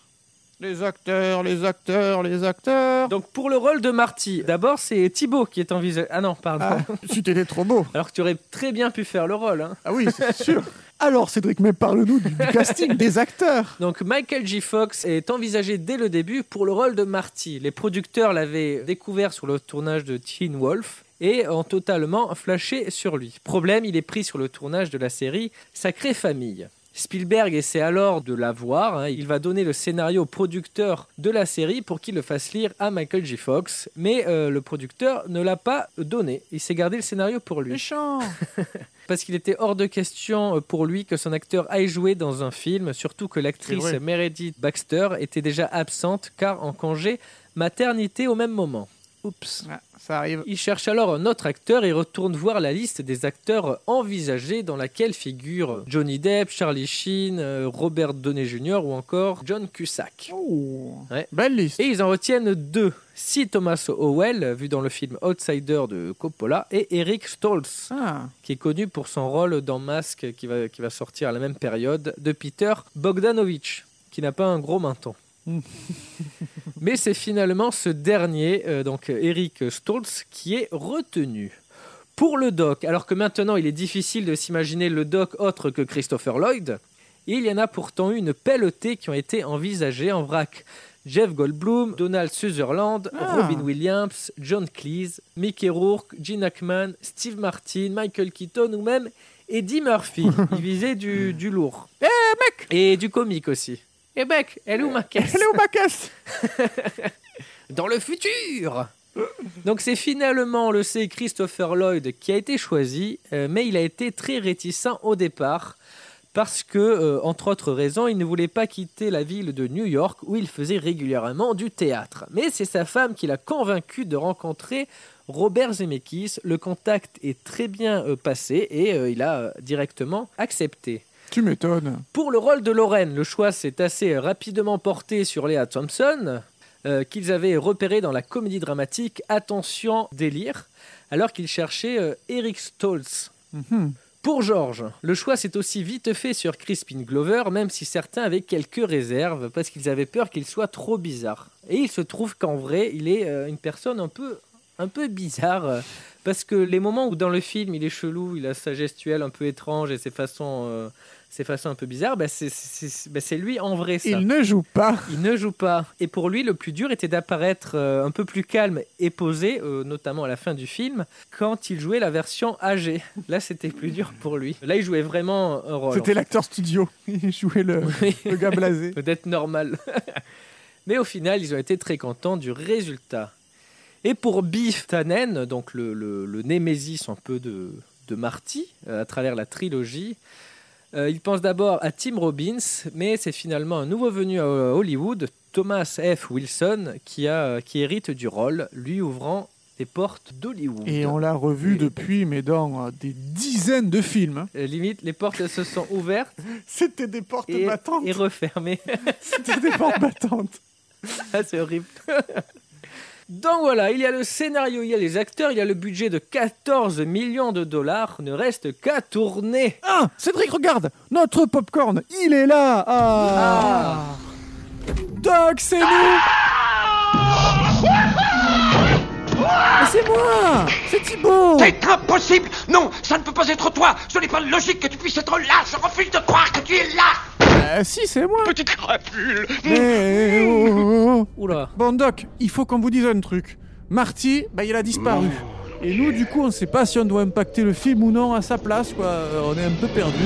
Les acteurs, les acteurs, les acteurs Donc pour le rôle de Marty, d'abord c'est Thibaut qui est envisagé. Ah non, pardon. Ah, tu t'étais trop beau Alors que tu aurais très bien pu faire le rôle. Hein. Ah oui, c'est sûr Alors, Cédric, mais parle-nous du, du casting des acteurs Donc Michael J. Fox est envisagé dès le début pour le rôle de Marty. Les producteurs l'avaient découvert sur le tournage de Teen Wolf et ont totalement flashé sur lui. Problème, il est pris sur le tournage de la série Sacrée Famille. Spielberg essaie alors de l'avoir. hein. Il va donner le scénario au producteur de la série pour qu'il le fasse lire à Michael J. Fox. Mais euh, le producteur ne l'a pas donné. Il s'est gardé le scénario pour lui. Méchant Parce qu'il était hors de question euh, pour lui que son acteur aille jouer dans un film, surtout que l'actrice. Meredith Baxter était déjà absente car en congé maternité au même moment. Oups. Ah, Ça arrive. Il cherche alors un autre acteur et retourne voir la liste des acteurs envisagés dans laquelle figurent Johnny Depp, Charlie Sheen, euh, Robert Downey Jr. ou encore John Cusack. Oh, Ouais. Belle liste Et ils en retiennent deux. C. Thomas Howell, vu dans le film Outsider de Coppola, et Eric Stoltz, Ah, qui est connu pour son rôle dans Mask, qui va, qui va sortir à la même période, de Peter Bogdanovich, qui n'a pas un gros menton. Mais c'est finalement ce dernier, euh, donc Eric Stoltz, qui est retenu. Pour le doc, alors que maintenant il est difficile de s'imaginer le doc autre que Christopher Lloyd, il y en a pourtant eu une pelletée qui ont été envisagées en vrac. Jeff Goldblum, Donald Sutherland, Ah. Robin Williams, John Cleese, Mickey Rourke, Gene Hackman, Steve Martin, Michael Keaton ou même Eddie Murphy. Il visait du, du lourd. Eh mec Et du comique aussi. Eh mec, elle est où ma caisse Elle est où ma caisse Dans le futur Donc c'est finalement, le sait, Christopher Lloyd qui a été choisi, euh, mais il a été très réticent au départ parce que, euh, entre autres raisons, il ne voulait pas quitter la ville de New York où il faisait régulièrement du théâtre. Mais c'est sa femme qui l'a convaincu de rencontrer Robert Zemeckis. Le contact est très bien euh, passé et euh, il a euh, directement accepté. Tu m'étonnes. Pour le rôle de Lorraine, le choix s'est assez rapidement porté sur Léa Thompson, euh, qu'ils avaient repéré dans la comédie dramatique Attention, délire, alors qu'ils cherchaient euh, Eric Stoltz. Mhm. Pour George, le choix s'est aussi vite fait sur Crispin Glover, même si certains avaient quelques réserves, parce qu'ils avaient peur qu'il soit trop bizarre. Et il se trouve qu'en vrai, il est euh, une personne un peu, un peu bizarre, parce que les moments où dans le film il est chelou, il a sa gestuelle un peu étrange et ses façons, euh, ses façons un peu bizarres, bah, c'est- bah, c'est lui en vrai ça. Il ne joue pas. Il ne joue pas. Et pour lui, le plus dur était d'apparaître euh, un peu plus calme et posé, euh, notamment à la fin du film, quand il jouait la version âgée. Là, c'était plus dur pour lui. Là, il jouait vraiment un rôle. C'était l'acteur studio. Il jouait le, le gars blasé. Peut-être normal. Mais au final, ils ont été très contents du résultat. Et pour Biff Tannen, donc le, le, le némésis un peu de, de Marty euh, à travers la trilogie, euh, il pense d'abord à Tim Robbins, mais c'est finalement un nouveau venu à Hollywood, Thomas F. Wilson, qui, a, qui hérite du rôle, lui ouvrant les portes d'Hollywood. Et on l'a revu depuis, mais dans euh, des dizaines de films. hein. Limite, les portes se sont ouvertes C'était des portes et, battantes. et refermées. C'était des portes battantes. Ah, c'est horrible. Donc voilà, il y a le scénario, il y a les acteurs, il y a le budget de 14 millions de dollars. Ne reste qu'à tourner. Ah, Cédric, regarde Notre popcorn, il est là. Ah, Doc, c'est nous Mais c'est moi C'est Thibaut C'est impossible Non, ça ne peut pas être toi Ce n'est pas logique que tu puisses être là Je refuse de croire que tu es là Euh, si, c'est moi Petite crapule Mais oh, oh, oh. Oula. Bon, Doc, il faut qu'on vous dise un truc. Marty, bah, il a disparu. Et nous, du coup, on sait pas si on doit impacter le film ou non à sa place, quoi. Euh, On est un peu perdu.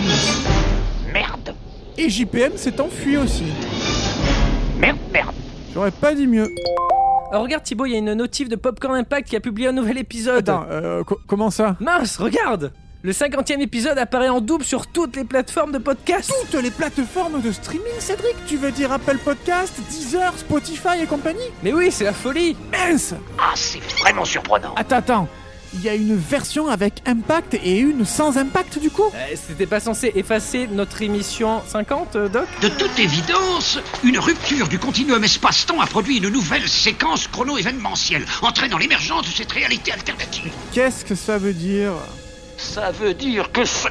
Merde Et JPM s'est enfui aussi. Merde, merde J'aurais pas dit mieux. Alors regarde Thibaut, il y a une notif de Popcorn Impact qui a publié un nouvel épisode. Attends, euh, co- comment ça Mince, regarde Le 50e épisode apparaît en double sur toutes les plateformes de podcast. Toutes les plateformes de streaming, Cédric Tu veux dire Apple Podcast, Deezer, Spotify et compagnie Mais oui, c'est la folie Mince Ah, c'est vraiment surprenant Attends, attends. Il y a une version avec impact et une sans impact, du coup. Euh, C'était pas censé effacer notre émission 50, euh, Doc? De toute évidence, une rupture du continuum espace-temps a produit une nouvelle séquence chrono-événementielle, entraînant l'émergence de cette réalité alternative. Qu'est-ce que ça veut dire? Ça veut dire que ce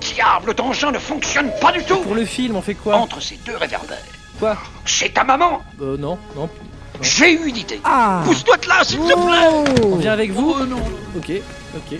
diable d'engin ne fonctionne pas du tout. Pour le film, on fait quoi? Entre ces deux réverbères. Quoi? C'est ta maman. Euh, non, non. J'ai eu une idée Ah Pousse-toi de là, s'il te plaît On vient avec vous Ok, ok.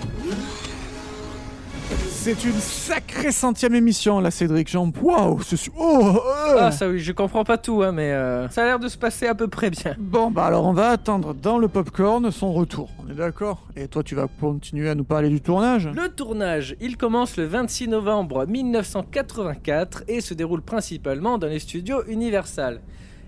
C'est une sacrée centième émission, là, Cédric. Jean, waouh c'est Oh euh. Ah ça oui, je comprends pas tout, hein, mais euh, ça a l'air de se passer à peu près bien. Bon, bah alors on va attendre dans le popcorn son retour. On est d'accord? Et toi, tu vas continuer à nous parler du tournage? Le tournage, il commence le 26 novembre 1984 et se déroule principalement dans les studios Universal.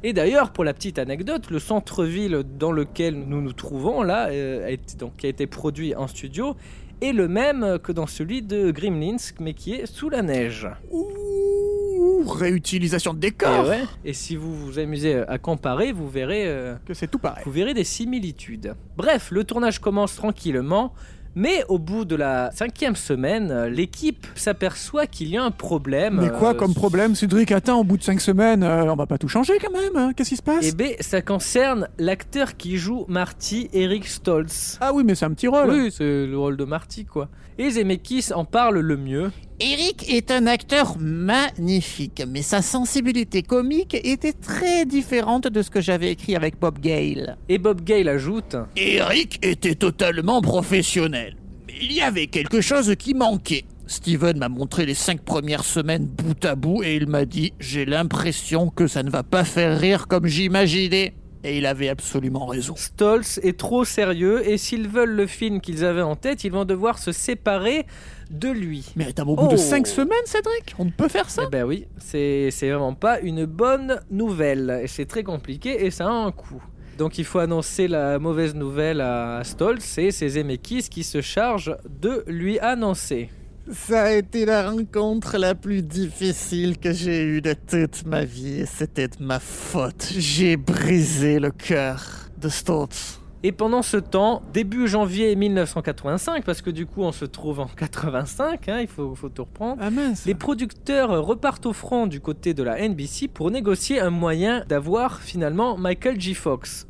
Et d'ailleurs, pour la petite anecdote, le centre-ville dans lequel nous nous trouvons là, euh, a été- donc, qui a été produit en studio, est le même que dans celui de Gremlins, mais qui est sous la neige. Ouh, réutilisation de Et, décor ouais, et si vous vous amusez à comparer, vous verrez, euh, Que c'est tout pareil. vous verrez des similitudes. Bref, le tournage commence tranquillement, mais au bout de la cinquième semaine, euh, l'équipe s'aperçoit qu'il y a un problème. Mais quoi euh, comme problème, Cédric Attends, au bout de 5 semaines, euh, on va pas tout changer quand même hein Qu'est-ce qui se passe? Eh ben, ça concerne l'acteur qui joue Marty, Eric Stoltz. Ah oui, mais c'est un petit rôle. Oui, c'est le rôle de Marty, quoi. Et Zemeckis en parle le mieux. Eric est un acteur magnifique, mais sa sensibilité comique était très différente de ce que j'avais écrit avec Bob Gale. Et Bob Gale ajoute Eric était totalement professionnel. Mais il y avait quelque chose qui manquait. Steven m'a montré les cinq premières semaines bout à bout et il m'a dit J'ai l'impression que ça ne va pas faire rire comme j'imaginais. Et il avait absolument raison. Stoltz est trop sérieux et s'ils veulent le film qu'ils avaient en tête, ils vont devoir se séparer de lui. Mais attends, au bout de Oh. 5 semaines, Cédric On ne peut faire ça? Eh ben oui, c'est vraiment pas une bonne nouvelle. Et c'est très compliqué et ça a un coût. Donc il faut annoncer la mauvaise nouvelle à Stoltz et c'est Zemeckis qui se charge de lui annoncer. Ça a été la rencontre la plus difficile que j'ai eue de toute ma vie. et C'était de ma faute. J'ai brisé le cœur de Stoltz. Et pendant ce temps, début janvier 1985, parce que du coup on se trouve en 85, hein, il faut, faut tout reprendre, Ah les producteurs repartent au front du côté de la NBC pour négocier un moyen d'avoir finalement Michael J. Fox.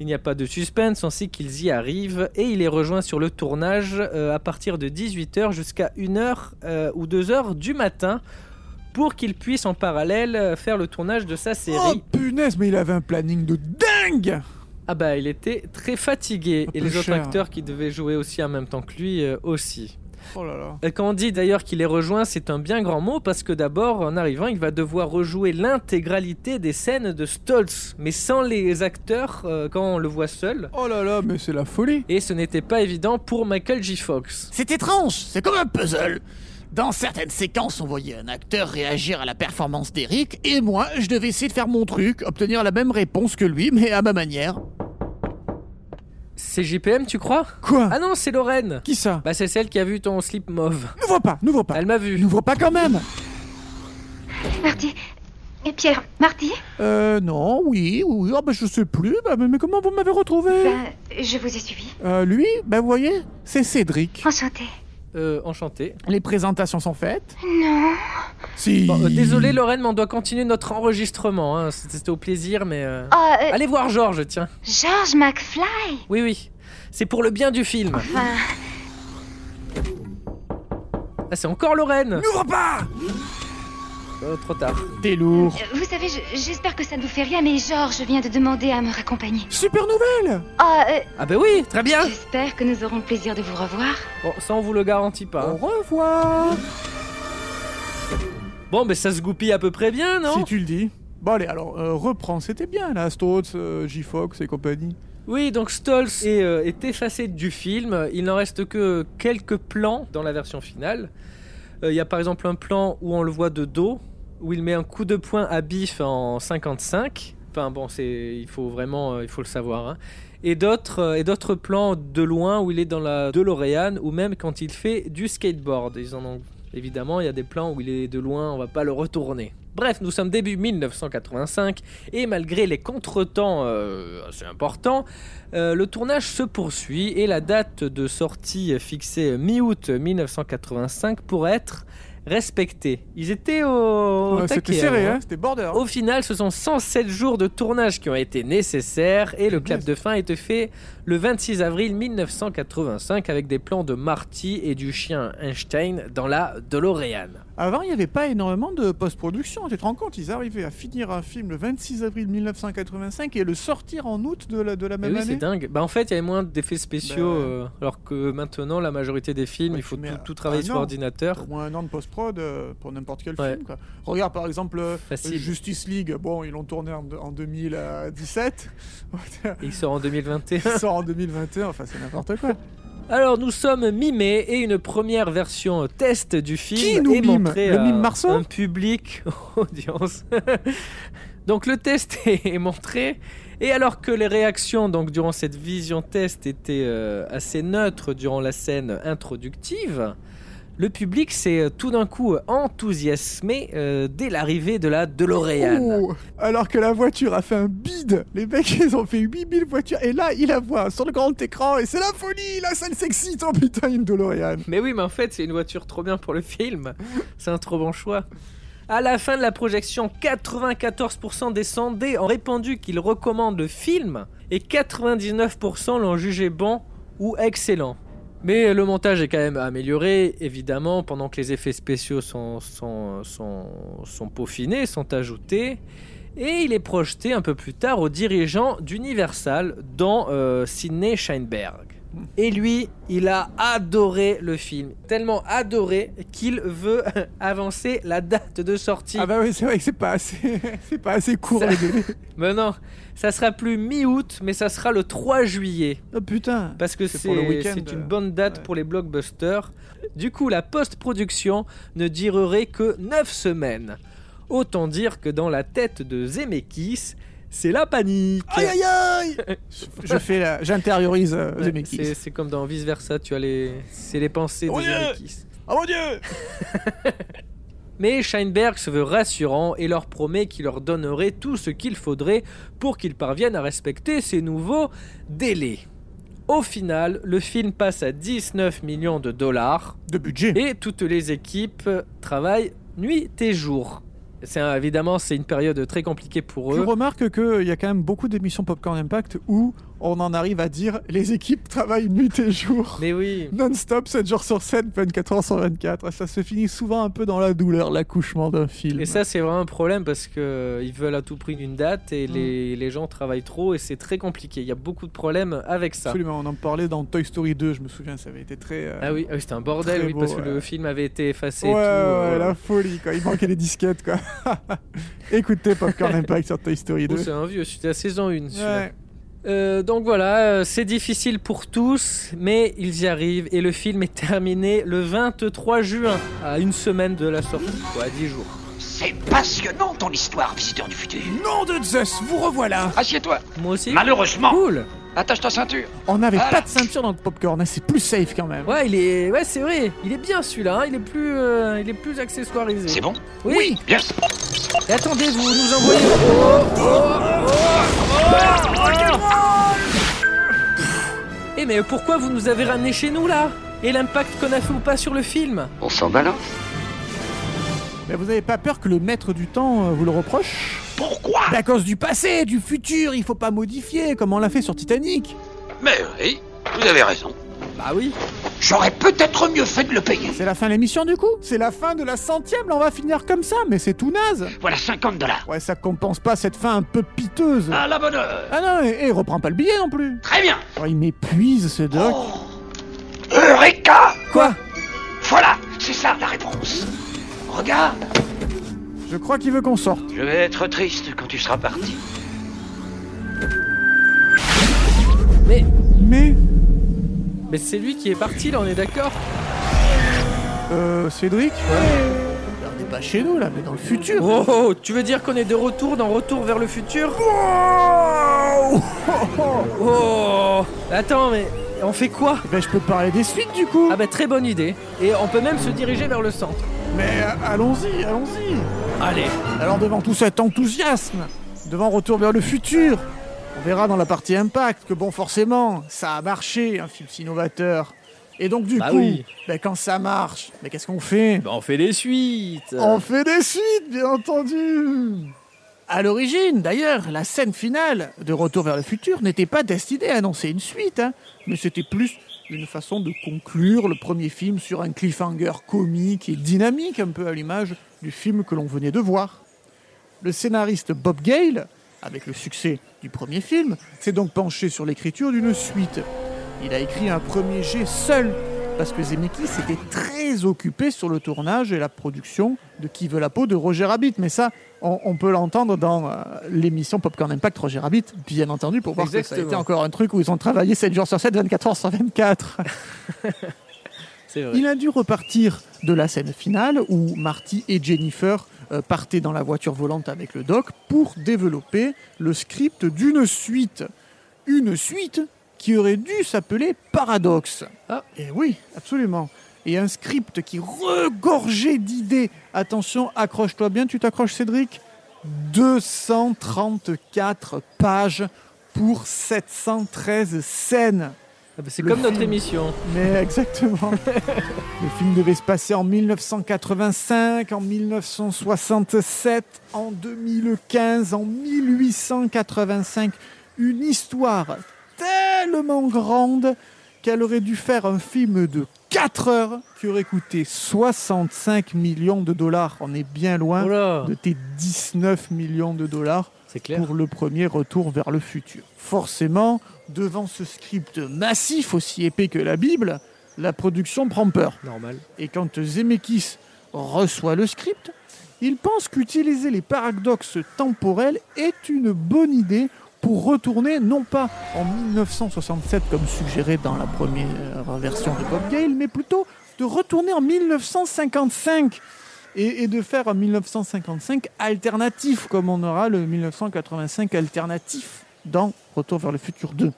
Il n'y a pas de suspense, on sait qu'ils y arrivent et il est rejoint sur le tournage euh, à partir de 18h jusqu'à 1h euh, ou 2h du matin pour qu'il puisse en parallèle euh, faire le tournage de sa Oh série. punaise, mais il avait un planning de dingue Ah bah il était très fatigué et les autres acteurs qui devaient jouer aussi en même temps que lui euh, aussi. Oh là là. Et Quand on dit d'ailleurs qu'il est rejoint, c'est un bien grand mot parce que d'abord, en arrivant, il va devoir rejouer l'intégralité des scènes de Stoltz, mais sans les acteurs euh, quand on le voit seul. Oh là là, mais c'est la folie Et ce n'était pas évident pour Michael J. Fox. C'est étrange, c'est comme un puzzle. Dans certaines séquences, on voyait un acteur réagir à la performance d'Eric, et moi, je devais essayer de faire mon truc, obtenir la même réponse que lui, mais à ma manière. C'est JPM, tu crois Quoi Ah non, c'est Lorraine. Qui ça Bah, c'est celle qui a vu ton slip mauve. N'ouvre pas, n'ouvre pas. Elle m'a vu. N'ouvre pas quand même. Marty. Et Pierre, Marty Euh, non, oui, oui, ah bah je sais plus, bah, mais, mais comment vous m'avez retrouvé Ben, je vous ai suivi. Euh, lui, bah vous voyez, c'est Cédric. Enchanté. Euh, enchanté. Les présentations sont faites Non. Si. Bon, euh, désolé Lorraine, mais on doit continuer notre enregistrement. hein. C'était au plaisir, mais... euh, Oh, euh, Allez voir Georges, tiens. George McFly Oui, oui. C'est pour le bien du film. Enfin, Ah, c'est encore Lorraine N'ouvre pas Euh, Trop tard. T'es lourd. euh, vous savez, je- j'espère que ça ne vous fait rien, mais George vient de demander à me raccompagner. Super nouvelle Oh, euh, Ah bah oui, très bien j'espère que nous aurons le plaisir de vous revoir. Bon, ça on vous le garantit pas. Au revoir Bon, mais ça se goupille à peu près bien, non? Si tu le dis. Bon allez, alors, euh, reprends, c'était bien là, Stoltz, euh, J-Fox et compagnie. Oui, donc est, euh, est effacé du film. Il n'en reste que quelques plans dans la version finale. Euh, Il y a par exemple un plan où on le voit de dos, où il met un coup de poing à Biff en 55. Enfin bon, c'est, il faut vraiment, euh, il faut le savoir. hein. Et d'autres, euh, et d'autres plans de loin où il est dans la DeLorean, ou même quand il fait du skateboard. Ils en ont, évidemment, il y a des plans où il est de loin, on va pas le retourner. Bref, nous sommes début 1985 et malgré les contretemps euh, assez importants, euh, le tournage se poursuit et la date de sortie fixée mi-août 1985 pourrait être respectée. Ils étaient au, Ouais, c'était serré, hein. hein, c'était border. Au final, ce sont 107 jours de tournage qui ont été nécessaires et le clap de fin a été fait le 26 avril 1985 avec des plans de Marty et du chien Einstein dans la DeLorean. Avant, il n'y avait pas énormément de post-production, tu te rends compte Ils arrivaient à finir un film le 26 avril 1985 et le sortir en août de la, de la même oui, c'est année dingue. Bah, en fait, il y avait moins d'effets spéciaux, Bah. euh, alors que maintenant, la majorité des films, il faut tout, tout travailler sur an. ordinateur. Au moins un an de post-prod euh, pour n'importe quel Ouais. film. Quoi. Regarde par exemple euh, Facile. Justice League, bon, ils l'ont tourné en, en 2017. Et il sort en 2021. Il sort en 2021, enfin c'est n'importe quoi. Alors nous sommes mi-mai et une première version test du film Qui nous est mime montrée Le à mime Marceau un public audience. donc le test est montré et alors que les réactions donc durant cette vision test étaient euh, assez neutres durant la scène introductive, le public s'est euh, tout d'un coup enthousiasmé euh, dès l'arrivée de la DeLorean. Oh, alors que la voiture a fait un bide. Les mecs, ils ont fait 8000 voitures. Et là, il la voit sur le grand écran. Et c'est la folie. La scène s'excite. Oh putain, une DeLorean. Mais oui, mais en fait, c'est une voiture trop bien pour le film. C'est un trop bon choix. À la fin de la projection, 94% des sondés ont répondu qu'ils recommandent le film et 99% l'ont jugé bon ou excellent. Mais le montage est quand même amélioré, évidemment, pendant que les effets spéciaux sont, peaufinés, sont ajoutés. Et il est projeté un peu plus tard aux dirigeants d'Universal, dont euh, Sidney Sheinberg. Et lui, il a adoré le film. Tellement adoré qu'il veut avancer la date de sortie. Ah bah oui, c'est vrai que c'est pas assez, c'est pas assez court délais. Mais non, ça sera plus mi-août, mais ça sera le 3 juillet. Oh putain. Parce que C'est pour le c'est week-end, c'est une euh, bonne date pour les blockbusters. Du coup, la post-production ne durerait que 9 semaines. Autant dire que dans la tête de Zemeckis, c'est la panique. Aïe aïe aïe Je fais la, j'intériorise euh, Ouais, Zemeckis. c'est- C'est comme dans Vice Versa, tu as les, c'est les pensées Oh de Dieu Zemeckis. Oh mon dieu Mais Scheinberg se veut rassurant et leur promet qu'il leur donnerait tout ce qu'il faudrait pour qu'ils parviennent à respecter ces nouveaux délais. Au final, le film passe à 19 millions de dollars. De budget. Et toutes les équipes travaillent nuit et jour. C'est évidemment c'est une période très compliquée pour Tu eux. remarques qu'il y a quand même beaucoup d'émissions Popcorn Impact où on en arrive à dire les équipes travaillent nuit et jour. Mais oui. Non-stop, 7 jours sur 7, 24 heures sur 24. Ça se finit souvent un peu dans la douleur, l'accouchement d'un film. Et ça, c'est vraiment un problème parce que euh, veulent à tout prix une date et les, les gens travaillent trop et c'est très compliqué. Il y a beaucoup de problèmes avec ça. Absolument, on en parlait dans Toy Story 2, je me souviens, ça avait été très. euh, Ah oui, ah oui, c'était un bordel, oui, beau, parce que ouais. le film avait été effacé Ouais, et tout. ouais, euh, la folie, quoi. Il manquait les disquettes, quoi. Écoutez Popcorn Impact sur Toy Story oh, 2. c'est un vieux, c'était la saison 1. Euh, donc voilà, euh, c'est difficile pour tous, mais ils y arrivent et le film est terminé le 23 juin, à une semaine de la sortie, quoi, à 10 jours. C'est passionnant ton histoire, visiteur du futur. Nom de Zeus, vous revoilà Assieds-toi. Moi aussi Malheureusement, Cool Attache ta ceinture. On n'avait Voilà. pas de ceinture dans le popcorn, hein, c'est plus safe quand même. Ouais, il est, ouais, c'est vrai. Il est bien celui-là. hein, Il est plus, euh, il est plus accessoirisé. C'est bon Oui. Bien. Et attendez, vous nous envoyez. Oh, oh, oh, Eh mais pourquoi vous nous avez ramenés chez nous là? Et l'impact qu'on a fait ou pas sur le film? On s'en balance. Mais vous avez pas peur que le maître du temps euh, vous le reproche? Pourquoi À cause du passé, du futur, il faut pas modifier comme on l'a fait sur Titanic. Mais oui, vous avez raison. Bah oui. J'aurais peut-être mieux fait de le payer. C'est la fin de l'émission du coup? C'est la fin de la centième, là on va finir comme ça, mais c'est tout naze Voilà 50 dollars. Ouais, ça compense pas cette fin un peu piteuse. À la bonne heure. Ah non, et, et reprends pas le billet non plus. Très bien. Oh, il m'épuise ce doc. Eureka Quoi? Voilà, c'est ça la réponse. Regarde, Je crois qu'il veut qu'on sorte. je vais être triste quand tu seras parti. Mais, Mais, mais c'est lui qui est parti là, on est d'accord euh, Cédric On n'est pas chez nous là, mais dans le futur. Oh, oh, oh, tu veux dire qu'on est de retour dans Retour vers le futur Oh Attends, mais on fait quoi? Eh ben, je peux parler des suites du coup. Ah bah très bonne idée. Et on peut même se diriger vers le centre. Mais euh, allons-y, allons-y. Allez. Alors devant tout cet enthousiasme, devant Retour vers le futur, on verra dans la partie Impact que bon forcément, ça a marché un film si novateur. Et donc du Bah coup, oui. ben, quand ça marche, ben, qu'est-ce qu'on fait? Bah on fait des suites. On fait des suites, bien entendu À l'origine, d'ailleurs, la scène finale de Retour vers le futur n'était pas destinée à annoncer une suite, hein, mais c'était plus une façon de conclure le premier film sur un cliffhanger comique et dynamique, un peu à l'image du film que l'on venait de voir. Le scénariste Bob Gale, avec le succès du premier film, s'est donc penché sur l'écriture d'une suite. Il a écrit un premier jet seul, parce que Zemeckis était très occupé sur le tournage et la production de Qui veut la peau de Roger Rabbit. Mais ça, on, on peut l'entendre dans euh, l'émission Popcorn Impact Roger Rabbit, bien entendu, pour voir que ça a été encore un truc où ils ont travaillé 7 jours sur 7, 24 heures sur 24. C'est vrai. Il a dû repartir de la scène finale où Marty et Jennifer euh, partaient dans la voiture volante avec le doc pour développer le script d'une suite. Une suite qui aurait dû s'appeler Paradox. Ah. Et oui, absolument. Et un script qui regorgeait d'idées. Attention, accroche-toi bien, tu t'accroches Cédric 234 pages pour 713 scènes. Ah bah, c'est comme notre émission. Mais exactement. le film devait se passer en 1985, en 1967, en 2015, en 1885. Une histoire tellement grande qu'elle aurait dû faire un film de 4 heures qui aurait coûté 65 millions de dollars. On est bien loin de tes 19 millions de dollars clair. pour le premier retour vers le futur. Forcément, devant ce script massif aussi épais que la Bible, la production prend peur. Normal. Et quand Zemeckis reçoit le script, il pense qu'utiliser les paradoxes temporels est une bonne idée retourner non pas en 1967 comme suggéré dans la première version de Bob Gale, mais plutôt de retourner en 1955 et, et de faire un 1955 alternatif comme on aura le 1985 alternatif dans Retour vers le futur 2.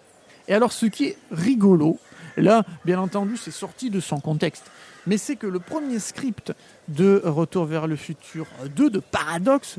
Et alors ce qui est rigolo, là bien entendu c'est sorti de son contexte, mais c'est que le premier script de Retour vers le futur 2 de Paradox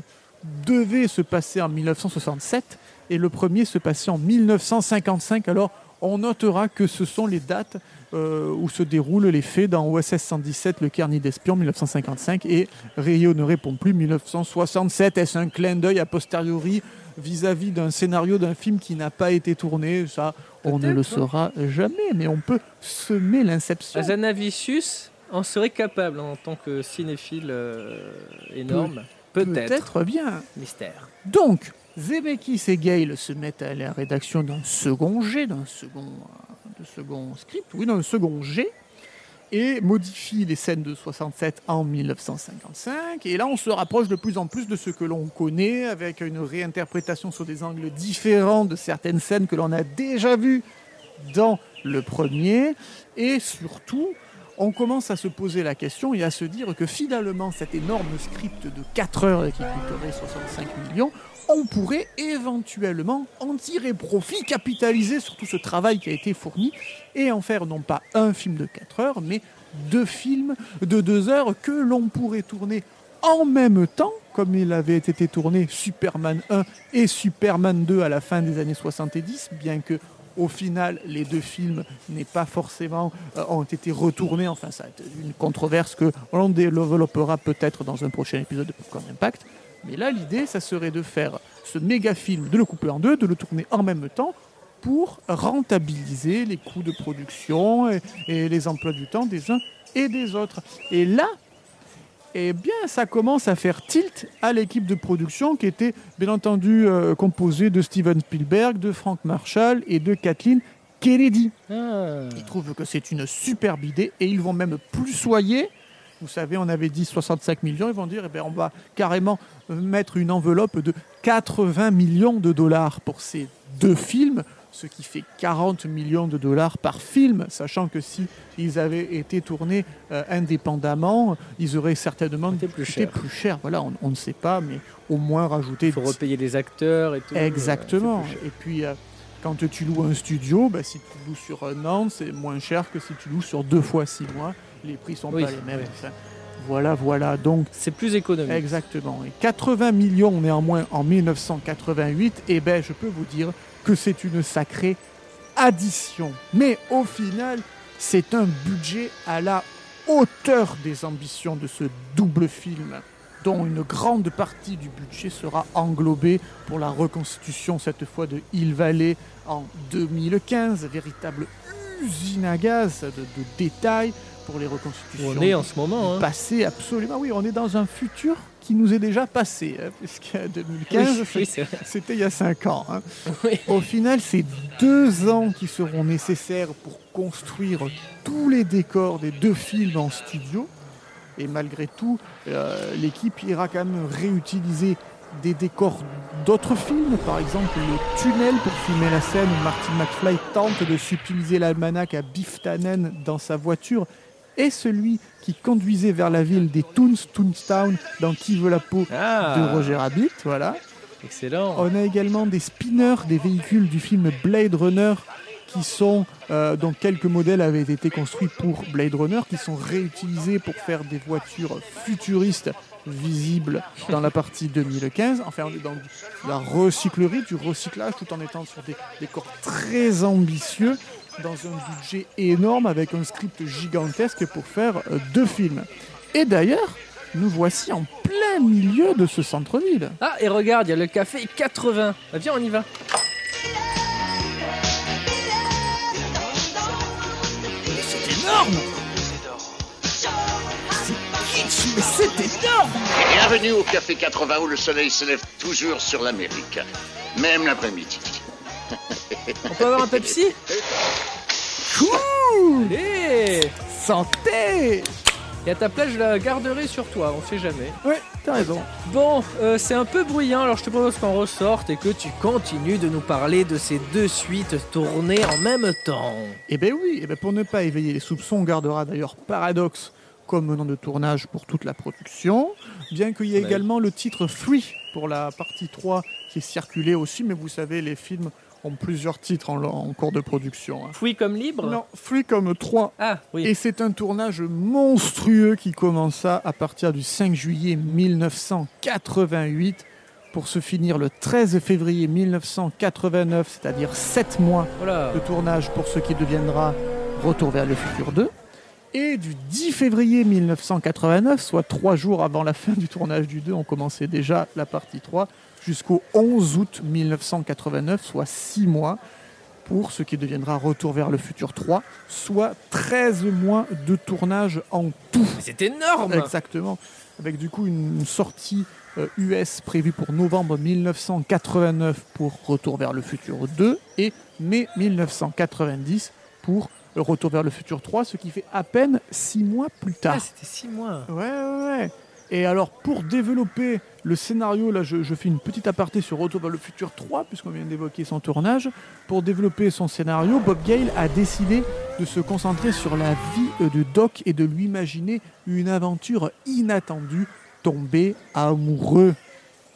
devait se passer en 1967 et le premier se passait en 1955. Alors on notera que ce sont les dates euh, où se déroulent les faits dans OSS 117, le Carnet d'espion 1955 et Rio ne répond plus 1967. Est-ce un clin d'œil a posteriori vis-à-vis d'un scénario d'un film qui n'a pas été tourné? Ça, on ne le saura jamais, mais on peut semer l'inception. Azanavicius en serait capable en tant que cinéphile euh, énorme. Peut-être. Bien. Mystère. Donc, Zemeckis et Gale se mettent à la rédaction d'un second jet, d'un second, euh, de second script, oui, d'un second jet, et modifient les scènes de 67 en 1955. Et là, on se rapproche de plus en plus de ce que l'on connaît, avec une réinterprétation sur des angles différents de certaines scènes que l'on a déjà vues dans le premier. Et surtout, on commence à se poser la question et à se dire que finalement, cet énorme script de 4 heures qui coûterait 65 millions, on pourrait éventuellement en tirer profit, capitaliser sur tout ce travail qui a été fourni et en faire non pas un film de 4 heures, mais deux films de 2 heures que l'on pourrait tourner en même temps, comme il avait été tourné Superman 1 et Superman 2 à la fin des années 70, bien que au final, les deux films n'aient pas forcément euh, ont été retournés. Enfin, ça a une controverse que l'on développera peut-être dans un prochain épisode de Popcorn Impact. Mais là, l'idée, ça serait de faire ce méga film, de le couper en deux, de le tourner en même temps pour rentabiliser les coûts de production et, et les emplois du temps des uns et des autres. Et là, eh bien, ça commence à faire tilt à l'équipe de production qui était bien entendu euh, composée de Steven Spielberg, de Frank Marshall et de Kathleen Kennedy. Ils trouvent que c'est une superbe idée et ils vont même plus soyer. Vous savez, on avait dit 65 millions, ils vont dire, eh bien, on va carrément mettre une enveloppe de 80 millions de dollars pour ces deux films ce qui fait 40 millions de dollars par film, sachant que si ils avaient été tournés euh, indépendamment, ils auraient certainement été plus cher. plus cher. Voilà, on, on ne sait pas, mais au moins rajouter. Il faut repayer les acteurs et tout. Exactement. euh, cher. et puis, euh, quand tu loues un studio, bah, si tu loues sur un an, c'est moins cher que si tu loues sur deux fois six mois. Les prix sont Oui, pas les mêmes. oui. Voilà, voilà. Donc, c'est plus économique. Exactement. Et 80 millions néanmoins en 1988, et ben, je peux vous dire que c'est une sacrée addition. Mais au final, c'est un budget à la hauteur des ambitions de ce double film, dont une grande partie du budget sera englobée pour la reconstitution cette fois de Hill Valley en 2015, véritable usine à gaz de, de détails pour les reconstitutions. On est en ce moment, hein. Passé, absolument. Oui, on est dans un futur qui nous est déjà passé, hein, puisque 2015, Oui, oui, c'est vrai. c'était il y a 5 ans. hein. Au final, c'est deux ans qui seront nécessaires pour construire tous les décors des deux films en studio. Et malgré tout, euh, l'équipe ira quand même réutiliser des décors d'autres films, par exemple le tunnel pour filmer la scène où Martin McFly tente de subtiliser l'almanach à Biff Tannen dans sa voiture, et celui qui conduisait vers la ville des Toons, Toonstown, dans Qui veut la peau Ah. de Roger Rabbit, voilà. Excellent. On a également des spinners des véhicules du film Blade Runner qui sont, euh, dont quelques modèles avaient été construits pour Blade Runner, qui sont réutilisés pour faire des voitures futuristes visibles dans la partie 2015. Enfin, on est dans la recyclerie, du recyclage, tout en étant sur des décors très ambitieux, dans un budget énorme, avec un script gigantesque pour faire euh, deux films. Et d'ailleurs, nous voici en plein milieu de ce centre-ville. Ah, et regarde, il y a le café 80. Ah, viens, on y va. C'est énorme C'est kitsch, mais c'est énorme Bienvenue au Café 80 où le soleil se lève toujours sur l'Amérique, même l'après-midi. On peut avoir un Pepsi Cool Allez Santé Et à ta place, je la garderai sur toi, on sait jamais. Ouais, t'as raison. Bon, euh, c'est un peu bruyant, alors je te propose qu'on ressorte et que tu continues de nous parler de ces deux suites tournées en même temps. Eh ben oui, eh ben pour ne pas éveiller les soupçons, on gardera d'ailleurs Paradox comme nom de tournage pour toute la production, bien qu'il y ait Ouais. également le titre Free pour la partie 3 qui est circulé aussi, mais vous savez, les films ont plusieurs titres en, en cours de production. hein. Comme libre Non, Free comme 3. Ah, oui. Et c'est un tournage monstrueux qui commença à partir du 5 juillet 1988 pour se finir le 13 février 1989, c'est-à-dire 7 mois Voilà. de tournage pour ce qui deviendra Retour vers le futur 2. Et du 10 février 1989, soit 3 jours avant la fin du tournage du 2, on commençait déjà la partie 3, jusqu'au 11 août 1989, soit 6 mois pour ce qui deviendra Retour vers le futur 3, soit 13 mois de tournage en tout. C'est énorme Exactement. Avec du coup une sortie euh, US prévue pour novembre 1989 pour Retour vers le futur 2 et mai 1990 pour Retour vers le futur 3, ce qui fait à peine 6 mois plus tard. Ah, c'était 6 mois. Ouais, ouais, ouais. Et alors, pour développer le scénario, là, je, fais une petite aparté sur Retour le futur 3, puisqu'on vient d'évoquer son tournage. Pour développer son scénario, Bob Gale a décidé de se concentrer sur la vie de Doc et de lui imaginer une aventure inattendue, tomber amoureux.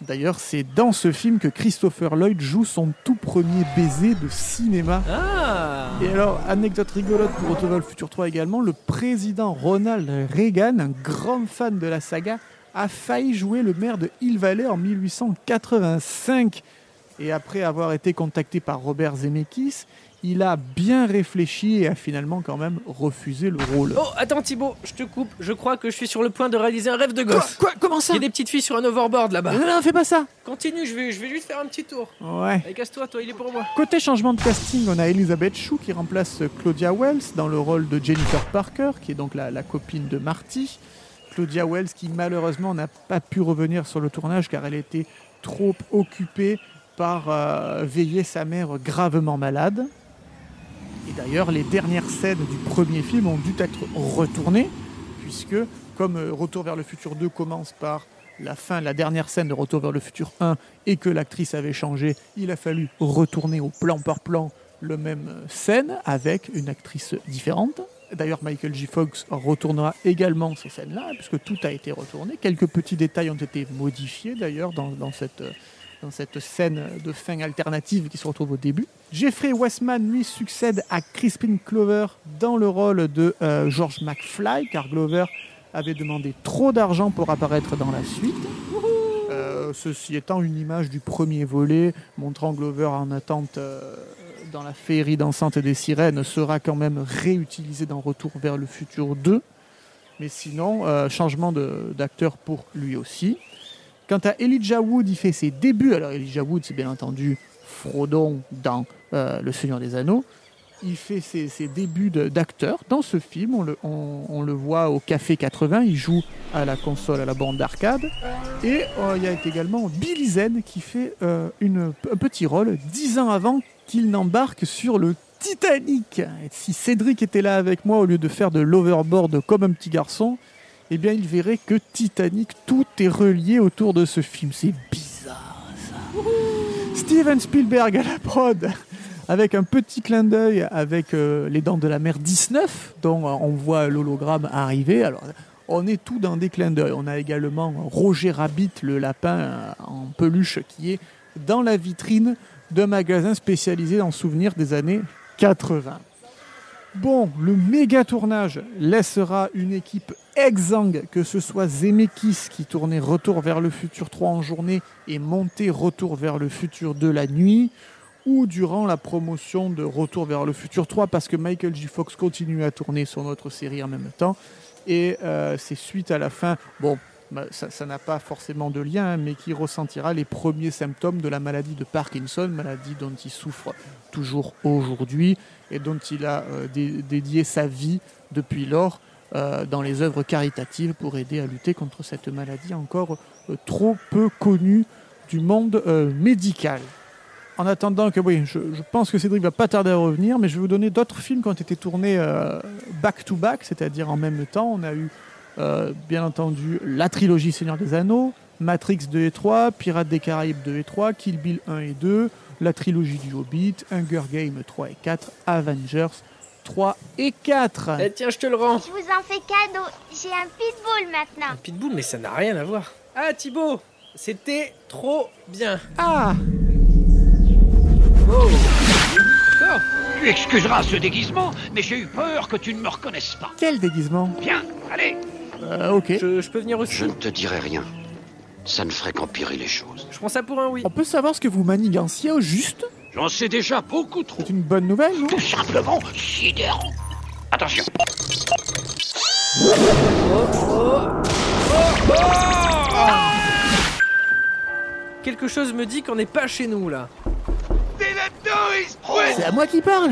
D'ailleurs, c'est dans ce film que Christopher Lloyd joue son tout premier baiser de cinéma. Ah Et alors, anecdote rigolote pour Retour vers le futur 3 également, le président Ronald Reagan, un grand fan de la saga, a failli jouer le maire de Hill Valley en 1885. Et après avoir été contacté par Robert Zemeckis, il a bien réfléchi et a finalement quand même refusé le rôle. Oh, attends Thibaut, je te coupe. Je crois que je suis sur le point de réaliser un rêve de gosse. Quoi Comment ça Il y a des petites filles sur un overboard là-bas. Non, non, fais pas ça Continue, je vais, je vais juste faire un petit tour. Ouais. Allez, casse-toi, toi, il est pour moi. Côté changement de casting, on a Elizabeth Shue qui remplace Claudia Wells dans le rôle de Jennifer Parker, qui est donc la, la copine de Marty. Claudia Wells qui malheureusement n'a pas pu revenir sur le tournage car elle était trop occupée par euh, veiller sa mère gravement malade. Et d'ailleurs, les dernières scènes du premier film ont dû être retournées, puisque comme euh, Retour vers le futur 2 commence par la fin, la dernière scène de Retour vers le futur 1, et que l'actrice avait changé, il a fallu retourner au plan par plan le même euh, scène avec une actrice différente. D'ailleurs, Michael J. Fox retournera également ces scènes-là, puisque tout a été retourné. Quelques petits détails ont été modifiés d'ailleurs dans, cette, euh, dans cette scène de fin alternative qui se retrouve au début. Jeffrey Westman, lui, succède à Crispin Glover dans le rôle de euh, George McFly, car Glover avait demandé trop d'argent pour apparaître dans la suite. Euh, ceci étant une image du premier volet, montrant Glover en attente euh, dans la féerie dansante des sirènes, sera quand même réutilisé dans Retour vers le futur 2. Mais sinon, changement d'acteur pour lui aussi. Quant à Elijah Wood, il fait ses débuts. Alors Elijah Wood, c'est bien entendu Frodon dans euh, Le Seigneur des Anneaux. Il fait ses, débuts d'acteur dans ce film. On le, voit au Café 80. Il joue à la console, à la bande d'arcade. Et euh, il y a également Billy Zen qui fait euh, un petit rôle dix ans avant qu'il n'embarque sur le Titanic. Si Cédric était là avec moi au lieu de faire de l'overboard comme un petit garçon, eh bien il verrait que Titanic, tout est relié autour de ce film. C'est bizarre ça. Steven Spielberg à la prod avec un petit clin d'œil avec euh, les dents de la mer 19 dont euh, on voit l'hologramme arriver. Alors on est tout dans des clins d'œil. On a également Roger Rabbit, le lapin euh, en peluche qui est dans la vitrine d'un magasin spécialisé en souvenirs des années 80. Bon, le méga tournage laissera une équipe exsangue, que ce soit Zemeckis qui tournait Retour vers le futur 3 en journée et montait Retour vers le futur 2 la nuit, ou durant la promotion de Retour vers le futur 3 parce que Michael J. Fox continue à tourner son autre série en même temps. Et euh, c'est suite à la fin, bon, bah, ça n'a pas forcément de lien, hein, mais qui ressentira les premiers symptômes de la maladie de Parkinson, maladie dont il souffre toujours aujourd'hui et dont il a euh, dé- dédié sa vie depuis lors dans les œuvres caritatives pour aider à lutter contre cette maladie encore euh, trop peu connue du monde euh, médical. En attendant que, oui, je, pense que Cédric va pas tarder à revenir, mais je vais vous donner d'autres films qui ont été tournés euh, back-to-back, c'est-à-dire en même temps. On a eu, euh, bien entendu, la trilogie Seigneur des Anneaux, Matrix 2 et 3, Pirates des Caraïbes 2 et 3, Kill Bill 1 et 2, la trilogie du Hobbit, Hunger Games 3 et 4, Avengers 3 et 4. Eh, tiens, je te le rends. Je vous en fais cadeau. J'ai un pitbull maintenant. Pitbull, mais ça n'a rien à voir. Ah, Thibaut, c'était trop bien. Ah Oh D'accord. Tu excuseras ce déguisement, mais j'ai eu peur que tu ne me reconnaisses pas. Quel déguisement? Viens, allez Euh, Ok. Je, je peux venir aussi Je ne te dirai rien. Ça ne ferait qu'empirer les choses. Je prends ça pour un oui. On peut savoir ce que vous maniganciez au juste? J'en sais déjà beaucoup trop. C'est une bonne nouvelle, non Tout simplement sidérant. Attention. Quelque chose me dit qu'on n'est pas chez nous là. T'es là-dedans, C'est à moi qui parle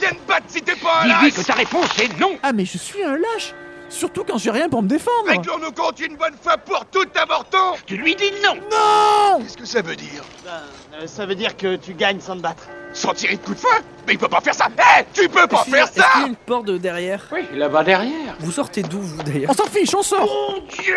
Viens te battre si t'es pas un Dis-lui lâche que ta réponse est non. Ah mais je suis un lâche Surtout quand j'ai rien pour me défendre Réglons nos comptes une bonne fois pour toutes, avorton Tu lui dis non. Non Qu'est-ce que ça veut dire? Ben, ça veut dire que tu gagnes sans te battre. Sans tirer de coup de feu Mais il peut pas faire ça Hé Tu peux pas faire Est-ce qu'il y a ça une porte de derrière Oui, là-bas derrière. Vous sortez d'où vous d'ailleurs On s'en fiche, on sort Mon Dieu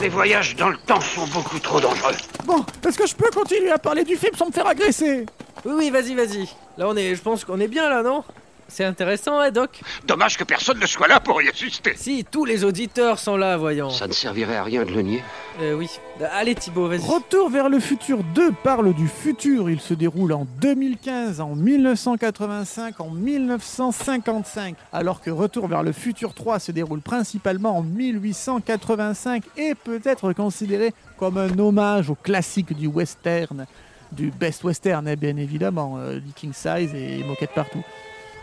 Les voyages dans le temps sont beaucoup trop dangereux. Bon, est-ce que je peux continuer à parler du film sans me faire agresser? Oui, oui, vas-y, vas-y. Là, on est, je pense qu'on est bien là, non? C'est intéressant, hein, Doc Dommage que personne ne soit là pour y assister. Si, tous les auditeurs sont là, voyons. Ça ne servirait à rien de le nier. Euh, oui. Allez, Thibaut, vas-y. Retour vers le futur 2 parle du futur. Il se déroule en 2015, en 1985, en 1955. Alors que Retour vers le futur 3 se déroule principalement en 1885 et peut être considéré comme un hommage au classique du western, du best western, hein, bien évidemment, euh, du King Size et Moquette partout.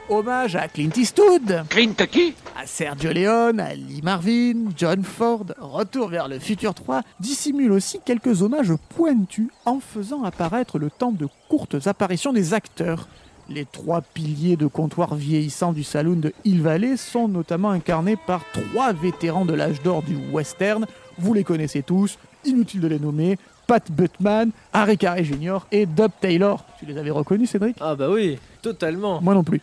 Hommage à Clint Eastwood, Clint qui? À Sergio Leone, à Lee Marvin, John Ford, Retour vers le futur 3 dissimule aussi quelques hommages pointus en faisant apparaître le temps de courtes apparitions des acteurs. Les trois piliers de comptoir vieillissants du saloon de Hill Valley sont notamment incarnés par trois vétérans de l'âge d'or du western. Vous les connaissez tous, inutile de les nommer. Pat Buttman, Harry Carey Jr. et Dub Taylor. Tu les avais reconnus, Cédric? Ah bah oui, totalement. Moi non plus.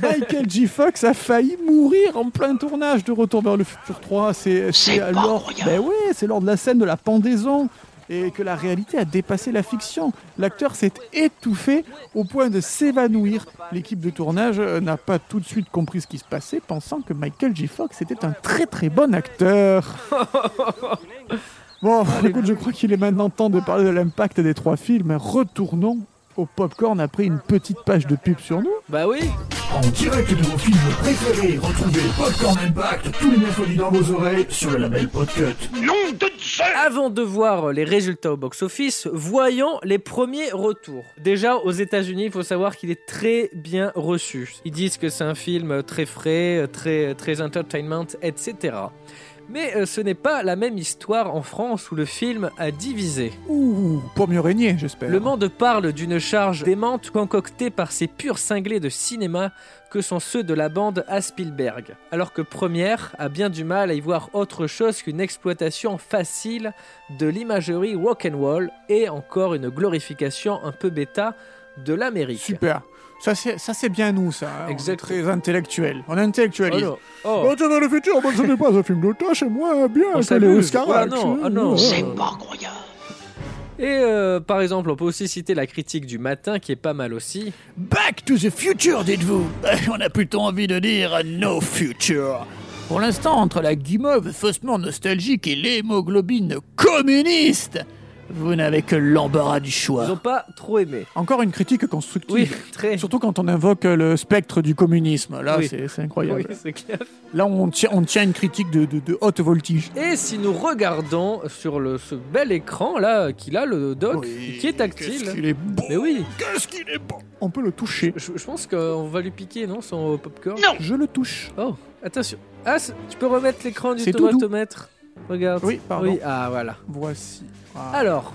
Michael J. Fox a failli mourir en plein tournage de Retour vers le futur 3. C'est lors, ben ouais, c'est lors de la scène de la pendaison et que la réalité a dépassé la fiction. L'acteur s'est étouffé au point de s'évanouir. L'équipe de tournage euh, n'a pas tout de suite compris ce qui se passait, pensant que Michael J. Fox était un très très bon acteur. Bon, écoute, je crois qu'il est maintenant temps de parler de l'impact des trois films. Retournons au popcorn après une petite page de pub sur nous. Bah oui. En direct de vos films préférés, retrouvez Popcorn Impact tous les mercredis dans vos oreilles sur le label Podcut. Nom de Dieu Avant de voir les résultats au box-office, voyons les premiers retours. Déjà, aux États-Unis, il faut savoir qu'il est très bien reçu. Ils disent que c'est un film très frais, très, très entertainment, etc. Mais euh, ce n'est pas la même histoire en France où le film a divisé. Ouh, pour mieux régner, j'espère. Le Monde parle d'une charge démente concoctée par ces purs cinglés de cinéma que sont ceux de la bande à Spielberg. Alors que Première a bien du mal à y voir autre chose qu'une exploitation facile de l'imagerie rock'n'roll et encore une glorification un peu bêta de l'Amérique. Super. Ça c'est, c'est bien nous, ça. hein. On est Exact. très intellectuel. On intellectualise. Oh, oh. Retour vers le futur, moi, ce n'est pas un film d'auteur, c'est moins bien que les. Oscars. Ah non, ah non. C'est pas incroyable. Et euh, par exemple, on peut aussi citer la critique du matin qui est pas mal aussi. Back to the future, dites-vous On a plutôt envie de dire no future. Pour l'instant, entre la guimauve faussement nostalgique et l'hémoglobine communiste, vous n'avez que l'embarras du choix. Ils ont pas trop aimé. Encore une critique constructive. Oui, très. Surtout quand on invoque le spectre du communisme. Là, Oui. c'est, c'est incroyable. Oui, c'est clair. Là, on tient, on tient une critique de, de, de haute voltige. Et si nous regardons sur le, ce bel écran là qu'il a le doc, qui est tactile. Qu'est-ce qu'il est bon Mais oui, Qu'est-ce qu'il est bon On peut le toucher. je, je pense qu'on va lui piquer, non, son popcorn? Non. Je le touche. Oh, attention. Ah, tu peux remettre l'écran du C'est tout doux. tomatomètre Regarde. Oui, pardon. Oui, ah voilà. Voici. Ah. Alors,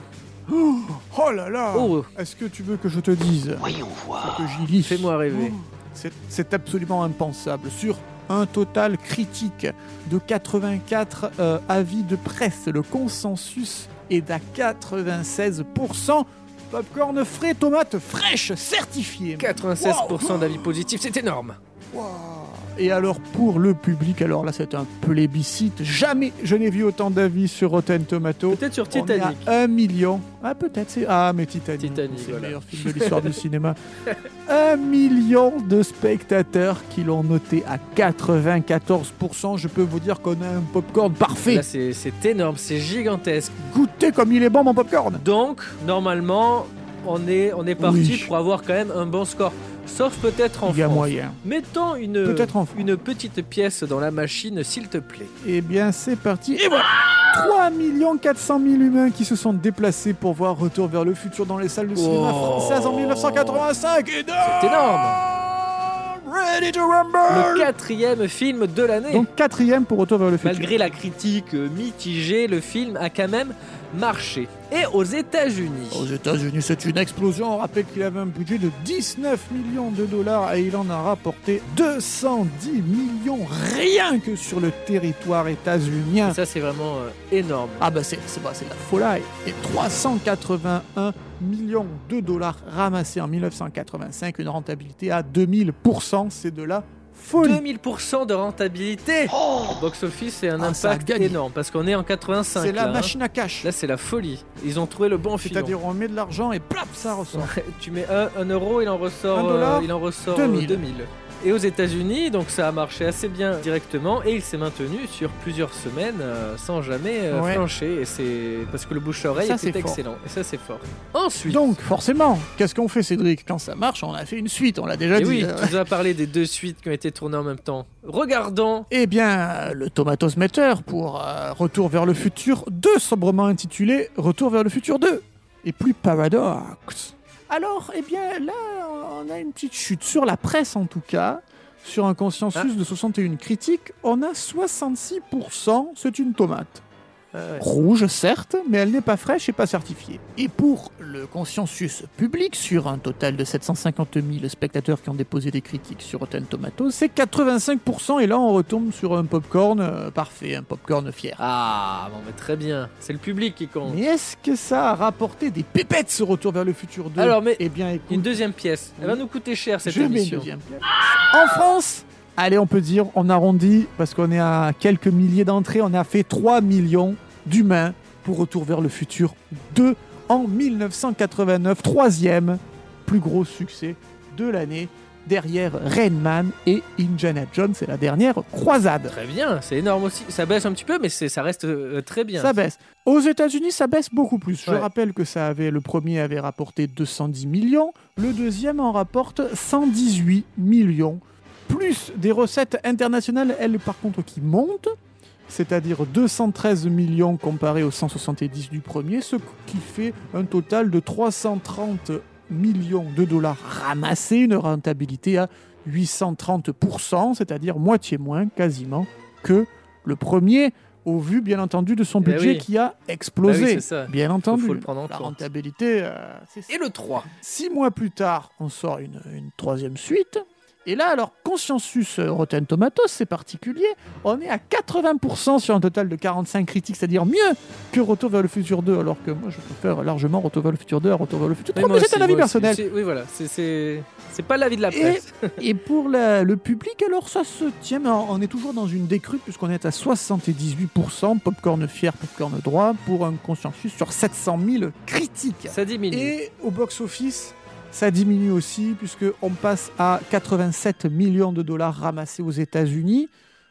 Oh là là Oh. Est-ce que tu veux que je te dise Voyons voir. que j'y lis fais-moi rêver. C'est- C'est absolument impensable. Sur un total critique de 84 euh, avis de presse, le consensus est à 96%. Popcorn frais, tomate fraîche, certifié. 96% d'avis positifs, c'est énorme. Wow. Et alors pour le public, alors là c'est un plébiscite. Jamais je n'ai vu autant d'avis sur Rotten Tomato. Peut-être sur On est Titanic. à un million. Ah peut-être c'est ah mais Titanic. Titanic, c'est voilà. le meilleur film de l'histoire du cinéma. Un million de spectateurs qui l'ont noté à 94%. Je peux vous dire qu'on a un popcorn parfait. Là, c'est c'est énorme, c'est gigantesque. Goûtez comme il est bon mon popcorn. Donc, normalement, on est, on est parti Oui. pour avoir quand même un bon score. Sauf peut-être en Il y a France. moyen. Mettons une, Peut-être en France. une petite pièce dans la machine, s'il te plaît. Eh bien, c'est parti. Et voilà 3 400 000 humains qui se sont déplacés pour voir Retour vers le futur dans les salles de cinéma Oh. françaises en 1985. Et C'est énorme Ready to rumble Le quatrième film de l'année. Donc quatrième pour Retour vers le futur. Malgré la critique euh, mitigée, le film a quand même marché. Et aux États-Unis. Aux États-Unis, c'est une explosion. On rappelle qu'il avait un budget de 19 millions de dollars et il en a rapporté 210 millions rien que sur le territoire états-unien. Ça, c'est vraiment euh, énorme. Ah bah c'est bah, la folie. Et 381 millions de dollars ramassés en 1985, une rentabilité à 2000%, c'est de la folie. 2000% de rentabilité Le box-office, c'est un Ah, impact énorme parce qu'on est en 85. C'est la là, hein. machine à cash. Là, c'est la folie. Ils ont trouvé le bon filon. C'est-à-dire on met de l'argent et plap, ça ressort. tu mets un, un euro, il en ressort, Un dollar, euh, il en ressort euh, 2000. 2000. Et aux États-Unis, donc ça a marché assez bien directement et il s'est maintenu sur plusieurs semaines euh, sans jamais euh, Ouais. flancher. Et c'est parce que le bouche-oreille Ça, c'est était fort. excellent. Et ça, c'est fort. Ensuite. Donc, forcément, qu'est-ce qu'on fait, Cédric? Quand ça marche, on a fait une suite, on l'a déjà Et dit. oui, Euh, tu nous as parlé des deux suites qui ont été tournées en même temps. Regardons. Eh bien, euh, le Tomatos Meter pour euh, Retour vers le futur 2, sobrement intitulé Retour vers le futur 2, et plus Paradox. Alors, eh bien, là, on a une petite chute sur la presse en tout cas. Sur un consensus de 61 critiques, on a 66%, c'est une tomate. Rouge, certes, mais elle n'est pas fraîche et pas certifiée. Et pour le consensus public, sur un total de 750 000 spectateurs qui ont déposé des critiques sur Rotten Tomatoes, c'est 85%, et là on retombe sur un popcorn euh, parfait, un popcorn fier. Ah, bon, mais très bien. C'est le public qui compte. Mais est-ce que ça a rapporté des pépettes ce Retour vers le futur 2 Alors, mais Eh bien, écoute, une deuxième pièce. Elle va nous coûter cher cette je mets une émission. deuxième pièce. En France, allez, on peut dire, on arrondit, parce qu'on est à quelques milliers d'entrées, on a fait 3 millions d'humains pour Retour vers le futur 2 en 1989, troisième plus gros succès de l'année, derrière Rain Man et Indiana Jones, c'est la dernière croisade. Très bien, c'est énorme aussi. Ça baisse un petit peu, mais ça reste euh, très bien. Ça baisse. Aux États-Unis, ça baisse beaucoup plus. Je Ouais. rappelle que ça avait le premier avait rapporté 210 millions, le deuxième en rapporte 118 millions, plus des recettes internationales, elles par contre qui montent, c'est-à-dire 213 millions comparé aux 170 du premier, ce qui fait un total de 330 millions de dollars ramassés, une rentabilité à 830%, c'est-à-dire moitié moins quasiment que le premier, au vu bien entendu de son Eh budget oui. qui a explosé. Bah oui, c'est ça. Bien entendu. faut le prendre en La compte. rentabilité, euh, c'est Et le 3 Six mois plus tard, on sort une, une troisième suite. Et là, alors, Consciensus euh, Rotten Tomatoes, c'est particulier. On est à 80% sur un total de 45 critiques, c'est-à-dire mieux que Retour vers le futur 2, alors que moi, je préfère largement Retour vers le futur 2 à Retour vers le futur 3. Oui, moi mais c'est un avis personnel. Oui, voilà. C'est- pas l'avis de la Et, presse. et pour la- le public, alors ça se tient, mais on est toujours dans une décrue puisqu'on est à 78%, popcorn fier, popcorn droit, pour un consensus sur 700 000 critiques. Ça diminue. Et au box-office, ça diminue aussi puisqu'on passe à 87 millions de dollars ramassés aux États-Unis.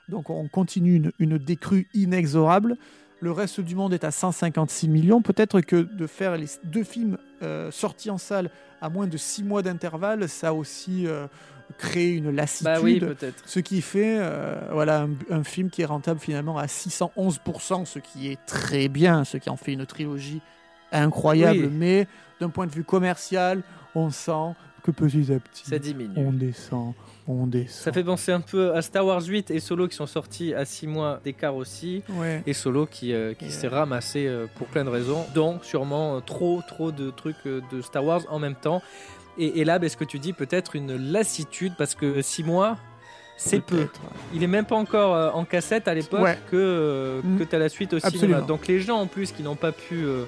Donc on continue une, une décrue inexorable. Le reste du monde est à 156 millions. Peut-être que de faire les deux films euh, sortis en salle à moins de 6 mois d'intervalle, ça a aussi euh, créé une lassitude. Bah oui. Ce qui fait euh, voilà, un, un film qui est rentable finalement à 611%, ce qui est très bien, ce qui en fait une trilogie incroyable. Oui. Mais d'un point de vue commercial, on sent que petit à petit, Ça diminue. on descend, on descend. Ça fait penser un peu à Star Wars 8 et Solo qui sont sortis à 6 mois d'écart aussi. Ouais. Et Solo qui, euh, qui s'est ramassé euh, pour plein de raisons, dont sûrement euh, trop, trop de trucs euh, de Star Wars en même temps. Et, et là, ben, ce que tu dis, peut-être une lassitude parce que 6 mois. C'est peu. Il est même pas encore euh, en cassette à l'époque Ouais. que, euh, Mm. que tu as la suite au Absolument. cinéma. Donc les gens en plus qui n'ont pas pu euh,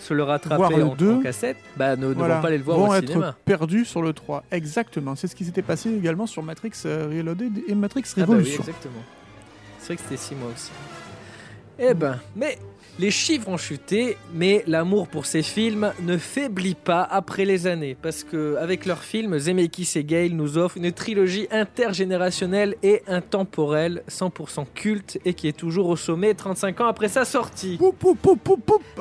se le rattraper Voir le en, deux, en cassette, bah, ne, ne Voilà, vont pas aller le voir vont au être cinéma. perdus sur le 3. Exactement. C'est ce qui s'était passé également sur Matrix euh, Reloaded et Matrix Ah bah oui, exactement. C'est vrai que c'était 6 mois aussi. Eh ben, mais les chiffres ont chuté, mais l'amour pour ces films ne faiblit pas après les années, parce que avec leurs films, Zemeckis et Gale nous offrent une trilogie intergénérationnelle et intemporelle, 100% culte et qui est toujours au sommet 35 ans après sa sortie.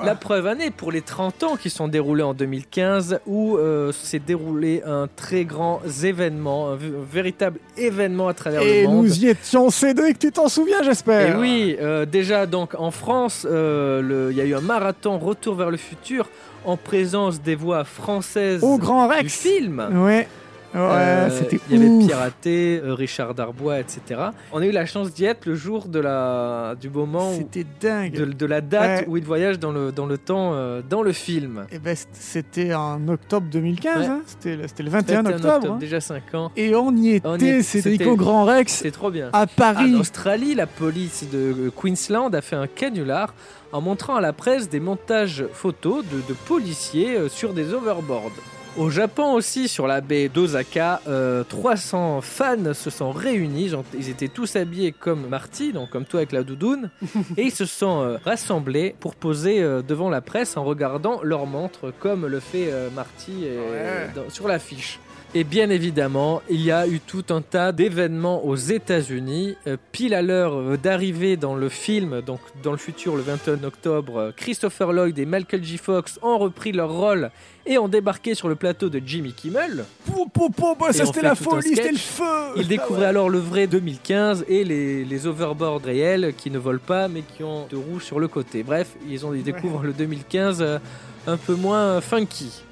La preuve année pour les 30 ans qui sont déroulés en 2015, où euh, s'est déroulé un très grand événement, un, véritable événement à travers Et le monde. nous y étions, Cédric, tu t'en souviens, j'espère Et oui, euh, déjà donc en France, euh, le- il y a eu un marathon Retour vers le futur en présence des voix françaises Au Grand Rex. du film. Ouais. Ouais, Euh, c'était Il y avait. Piraté, euh, Richard Darbois, etc. On a eu la chance d'y être le jour de la, du moment où, C'était dingue. de, de la date Ouais. où il voyage dans le, dans le temps, euh, dans le film. Eh ben, c'était en octobre 2015, Ouais. hein. c'était le, c'était le 21 21 octobre. hein. déjà 5 ans. Et on y était, On y était, Cédric, c'était- au Grand Rex, C'est trop bien. à Paris. En Australie, la police de euh, Queensland a fait un canular en montrant à la presse des montages photos de, de policiers sur des overboards. Au Japon aussi, sur la baie d'Osaka, euh, 300 fans se sont réunis. Ils étaient tous habillés comme Marty, donc comme toi avec la doudoune, et ils se sont euh, rassemblés pour poser euh, devant la presse en regardant leur montre, comme le fait euh, Marty euh, dans- sur l'affiche. Et bien évidemment, il y a eu tout un tas d'événements aux États-Unis. Euh, pile à l'heure euh, d'arriver dans le film, donc dans le futur, le 21 octobre, euh, Christopher Lloyd et Michael J. Fox ont repris leur rôle et ont débarqué sur le plateau de Jimmy Kimmel. Pou, pou, pou, bah, ça on c'était fait la tout un folie, c'était sketch. le feu Ils Ah découvraient ouais. alors le vrai 2015 et les, les overboards réels qui ne volent pas mais qui ont deux roues sur le côté. Bref, ils, ont, ils découvrent le 2015 euh, un peu moins funky.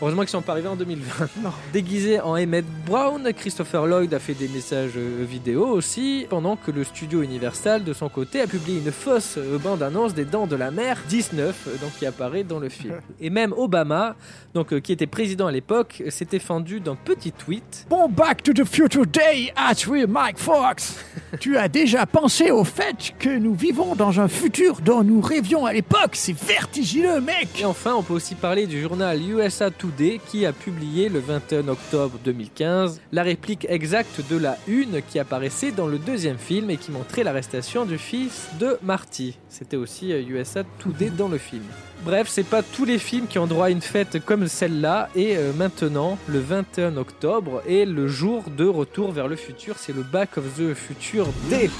Heureusement qu'ils sont pas arrivés en 2020. Déguisé en Emmett Brown, Christopher Lloyd a fait des messages euh, vidéo aussi, pendant que le studio Universal, de son côté, a publié une fausse euh, bande-annonce des Dents de la Mer 19, euh, donc qui apparaît dans le film. Et même Obama, donc qui était président à l'époque, s'était fendu d'un petit tweet Bon, Back to the Future Day at with Mike Fox. tu as déjà pensé au fait que nous vivons dans un futur dont nous rêvions à l'époque C'est vertigineux, mec Et enfin, on peut aussi parler du journal USA Today qui a publié le 21 octobre 2015 la réplique exacte de la une qui apparaissait dans le deuxième film et qui montrait l'arrestation du fils de Marty. C'était aussi euh, USA Today dans le film. Bref, c'est pas tous les films qui ont droit à une fête comme celle-là. Et euh, maintenant, le 21 octobre est le jour de retour vers le futur. C'est le Back of the Future Day.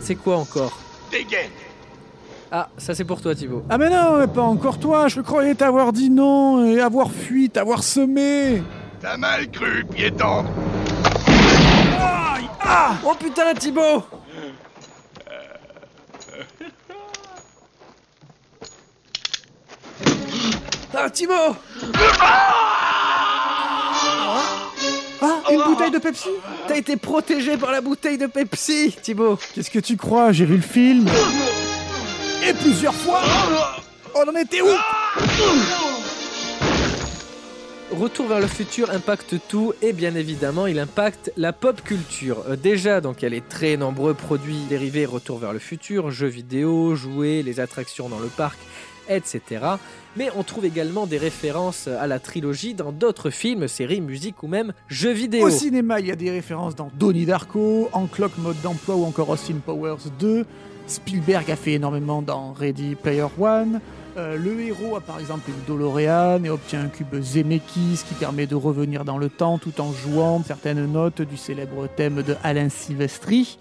C'est quoi encore? Dégaine Ah, ça c'est pour toi Thibaut. Ah mais non, mais pas encore toi, je croyais t'avoir dit non et avoir fui, t'avoir semé. T'as mal cru, piéton. Aïe Ah. Oh putain Thibaut. Ah Thibaut. Ah, une bouteille de Pepsi? T'as été protégé par la bouteille de Pepsi, Thibaut. Qu'est-ce que tu crois? J'ai vu le film Et plusieurs fois On en était où Retour vers le futur impacte tout et bien évidemment il impacte la pop culture. Euh, déjà donc elle est très nombreux produits dérivés Retour vers le futur, jeux vidéo, jouets, les attractions dans le parc, etc. Mais on trouve également des références à la trilogie dans d'autres films, séries, musiques ou même jeux vidéo. Au cinéma, il y a des références dans Donnie Darko, En Clock Mode d'emploi ou encore Austin Powers 2. Spielberg a fait énormément dans Ready Player One. Euh, le héros a par exemple une DeLorean et obtient un cube Zemeckis qui permet de revenir dans le temps tout en jouant certaines notes du célèbre thème de Alain Silvestri.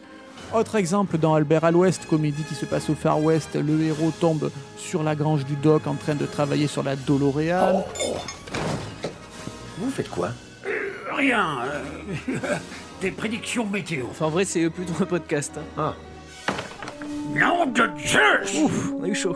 Autre exemple dans Albert à l'Ouest, comédie qui se passe au Far West, le héros tombe sur la grange du doc en train de travailler sur la DeLorean. Vous faites quoi? Rien. euh, des prédictions météo. Enfin en vrai c'est plutôt un podcast. hein. Nom de Zeus Ouf, on a eu chaud.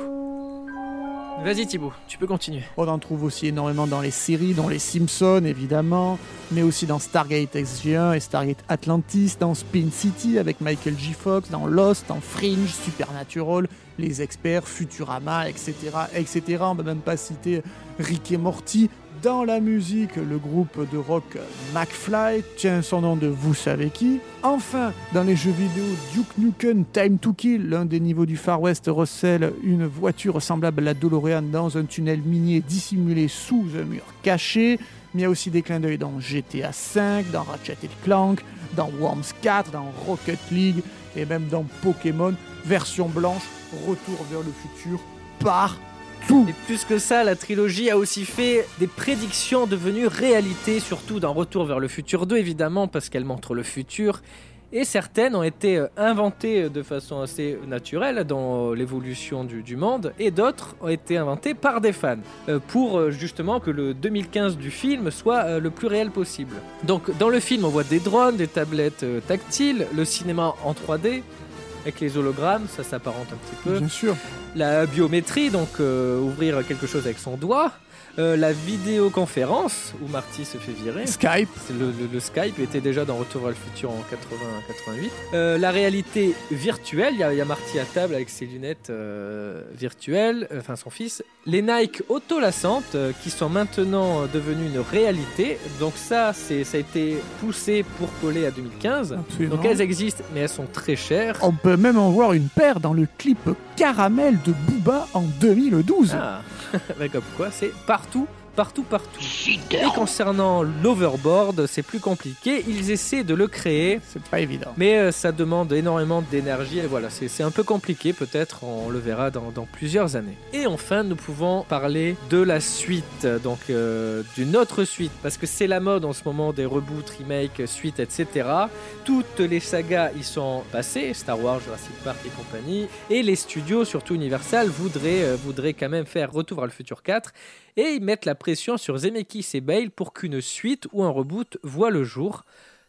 Vas-y Thibaut, tu peux continuer. On en trouve aussi énormément dans les séries, dans les Simpsons évidemment, mais aussi dans Stargate SG1 et Stargate Atlantis, dans Spin City avec Michael J. Fox, dans Lost, dans Fringe, Supernatural, Les Experts, Futurama, etc. etc. On ne peut même pas citer Rick et Morty. Dans la musique, le groupe de rock McFly tient son nom de vous savez qui. Enfin, dans les jeux vidéo, Duke Nukem Time to Kill, l'un des niveaux du Far West recèle une voiture semblable à la DeLorean dans un tunnel minier dissimulé sous un mur caché. Mais il y a aussi des clins d'œil dans GTA V, dans Ratchet Clank, dans Worms 4, dans Rocket League et même dans Pokémon, version blanche, retour vers le futur, par Et plus que ça, la trilogie a aussi fait des prédictions devenues réalité, surtout dans Retour vers le futur 2, évidemment, parce qu'elle montre le futur. Et certaines ont été euh, inventées de façon assez naturelle dans l'évolution du, monde, et d'autres ont été inventées par des fans, euh, pour euh, justement que le 2015 du film soit le plus réel possible. Donc dans le film, on voit des drones, des tablettes tactiles, le cinéma en 3D, avec les hologrammes, ça s'apparente un petit peu. Bien sûr. La biométrie, donc euh, ouvrir quelque chose avec son doigt. Euh, la vidéoconférence, où Marty se fait virer. Skype. Le, le- le Skype était déjà dans Retour vers le futur en 80-88. Euh, la réalité virtuelle, il y, a- il y a Marty à table avec ses lunettes euh, virtuelles, enfin son fils. Les Nike autolassantes, qui sont maintenant devenues une réalité. Donc ça, c'est ça a été poussé pour coller à 2015. Absolument. Donc elles existent, mais elles sont très chères. On peut même en voir une paire dans le clip Caramel de Booba en 2012. Ah, comme quoi, c'est partout partout, partout. Et concernant l'overboard, c'est plus compliqué. Ils essaient de le créer. C'est pas évident. Mais euh, ça demande énormément d'énergie. Et voilà, c'est un peu compliqué. Peut-être on le verra dans, dans plusieurs années. Et enfin, nous pouvons parler de la suite. Donc, euh, d'une autre suite. Parce que c'est la mode en ce moment des reboots, remakes, suites, etc. Toutes les sagas y sont passées. Star Wars, Jurassic Park et compagnie. Et les studios, surtout Universal, voudraient, euh, voudraient quand même faire Retour vers le futur 4 et ils mettent la pression sur Zemeckis et Bale pour qu'une suite ou un reboot voit le jour.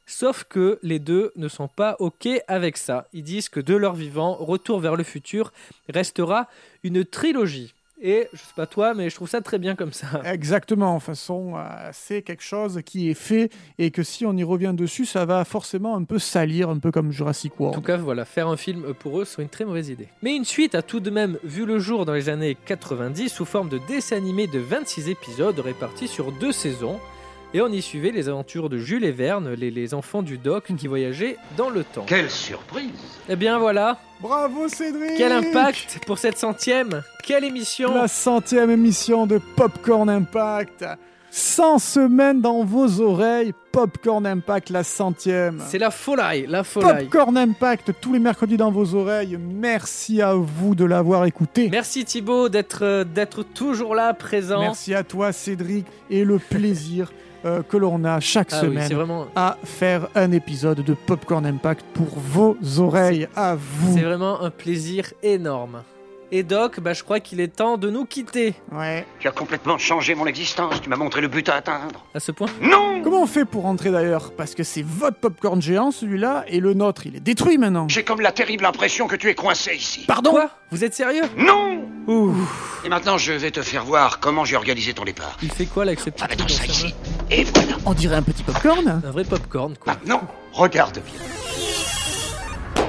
Sauf que les deux ne sont pas OK avec ça. Ils disent que de leur vivant, Retour vers le futur restera une trilogie. Et je sais pas toi, mais je trouve ça très bien comme ça. Exactement, toute façon, euh, c'est quelque chose qui est fait et que si on y revient dessus, ça va forcément un peu salir, un peu comme Jurassic En World. tout cas, voilà, faire un film pour eux serait une très mauvaise idée. Mais une suite a tout de même vu le jour dans les années 90 sous forme de dessin animé de 26 épisodes répartis sur deux saisons. Et on y suivait les aventures de Jules et Verne, les, les enfants du doc qui voyageaient dans le temps. Quelle surprise Eh bien voilà, Bravo Cédric quel impact pour cette centième Quelle émission La centième émission de Popcorn Impact 100 semaines dans vos oreilles, Popcorn Impact, la centième. C'est la folie, la folie. Popcorn Impact, tous les mercredis dans vos oreilles. Merci à vous de l'avoir écouté. Merci Thibaut d'être euh, d'être toujours là, présent. Merci à toi Cédric et le plaisir euh, que l'on a chaque Ah semaine vraiment- à faire un épisode de Popcorn Impact pour vos oreilles, à vous. C'est vraiment un plaisir énorme. Et Doc, bah, je crois qu'il est temps de nous quitter. Ouais. Tu as complètement changé mon existence. Tu m'as montré le but à atteindre. À ce point Non Comment on fait pour rentrer d'ailleurs Parce que c'est votre popcorn géant celui-là et le nôtre il est détruit maintenant. J'ai comme la terrible impression que tu es coincé ici. Pardon Quoi Vous êtes sérieux Non Et maintenant, je vais te faire voir comment j'ai organisé ton départ. Il fait quoi là avec Ah, dans ça ici. Et voilà. On dirait un petit popcorn. Un vrai popcorn quoi. Maintenant, regarde bien.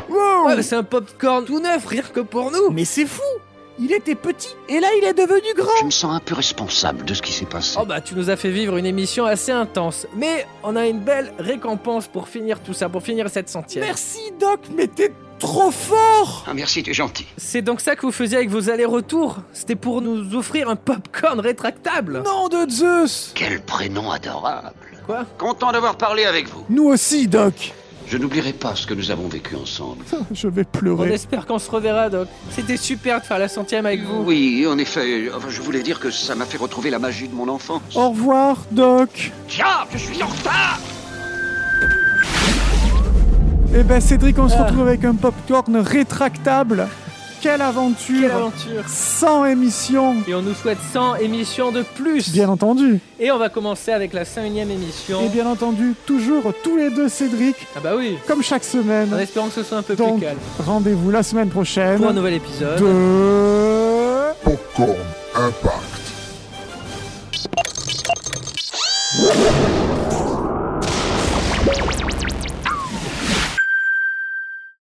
Wow Ouais, c'est un popcorn tout neuf, rien que pour nous. Mais c'est fou Il était petit et là il est devenu Je grand me sens un peu responsable de ce qui s'est passé. Oh bah tu nous as fait vivre une émission assez intense, mais on a une belle récompense pour finir tout ça, pour finir cette centième. Merci Doc, mais t'es trop fort Ah, merci, tu es gentil. C'est donc ça que vous faisiez avec vos allers-retours C'était pour nous offrir un popcorn rétractable Nom de Zeus Quel prénom adorable. Quoi? Content d'avoir parlé avec vous. Nous aussi Doc Je n'oublierai pas ce que nous avons vécu ensemble. Je vais On pleurer. espère qu'on se reverra, Doc. C'était super de faire la centième avec vous. Oui, en effet. Enfin, je voulais dire que ça m'a fait retrouver la magie de mon enfance. Au revoir Doc Tiens, je suis en retard Eh ben Cédric, on se Ah. retrouve avec un popcorn rétractable. Quelle aventure Quelle aventure 100 émissions Et on nous souhaite 100 émissions de plus Bien entendu Et on va commencer avec la 51e émission. Et bien entendu, toujours tous les deux Cédric. Ah bah oui Comme chaque semaine. En espérant que ce soit un peu plus calme. Rendez-vous la semaine prochaine. Pour un nouvel épisode. De. Popcorn Impact.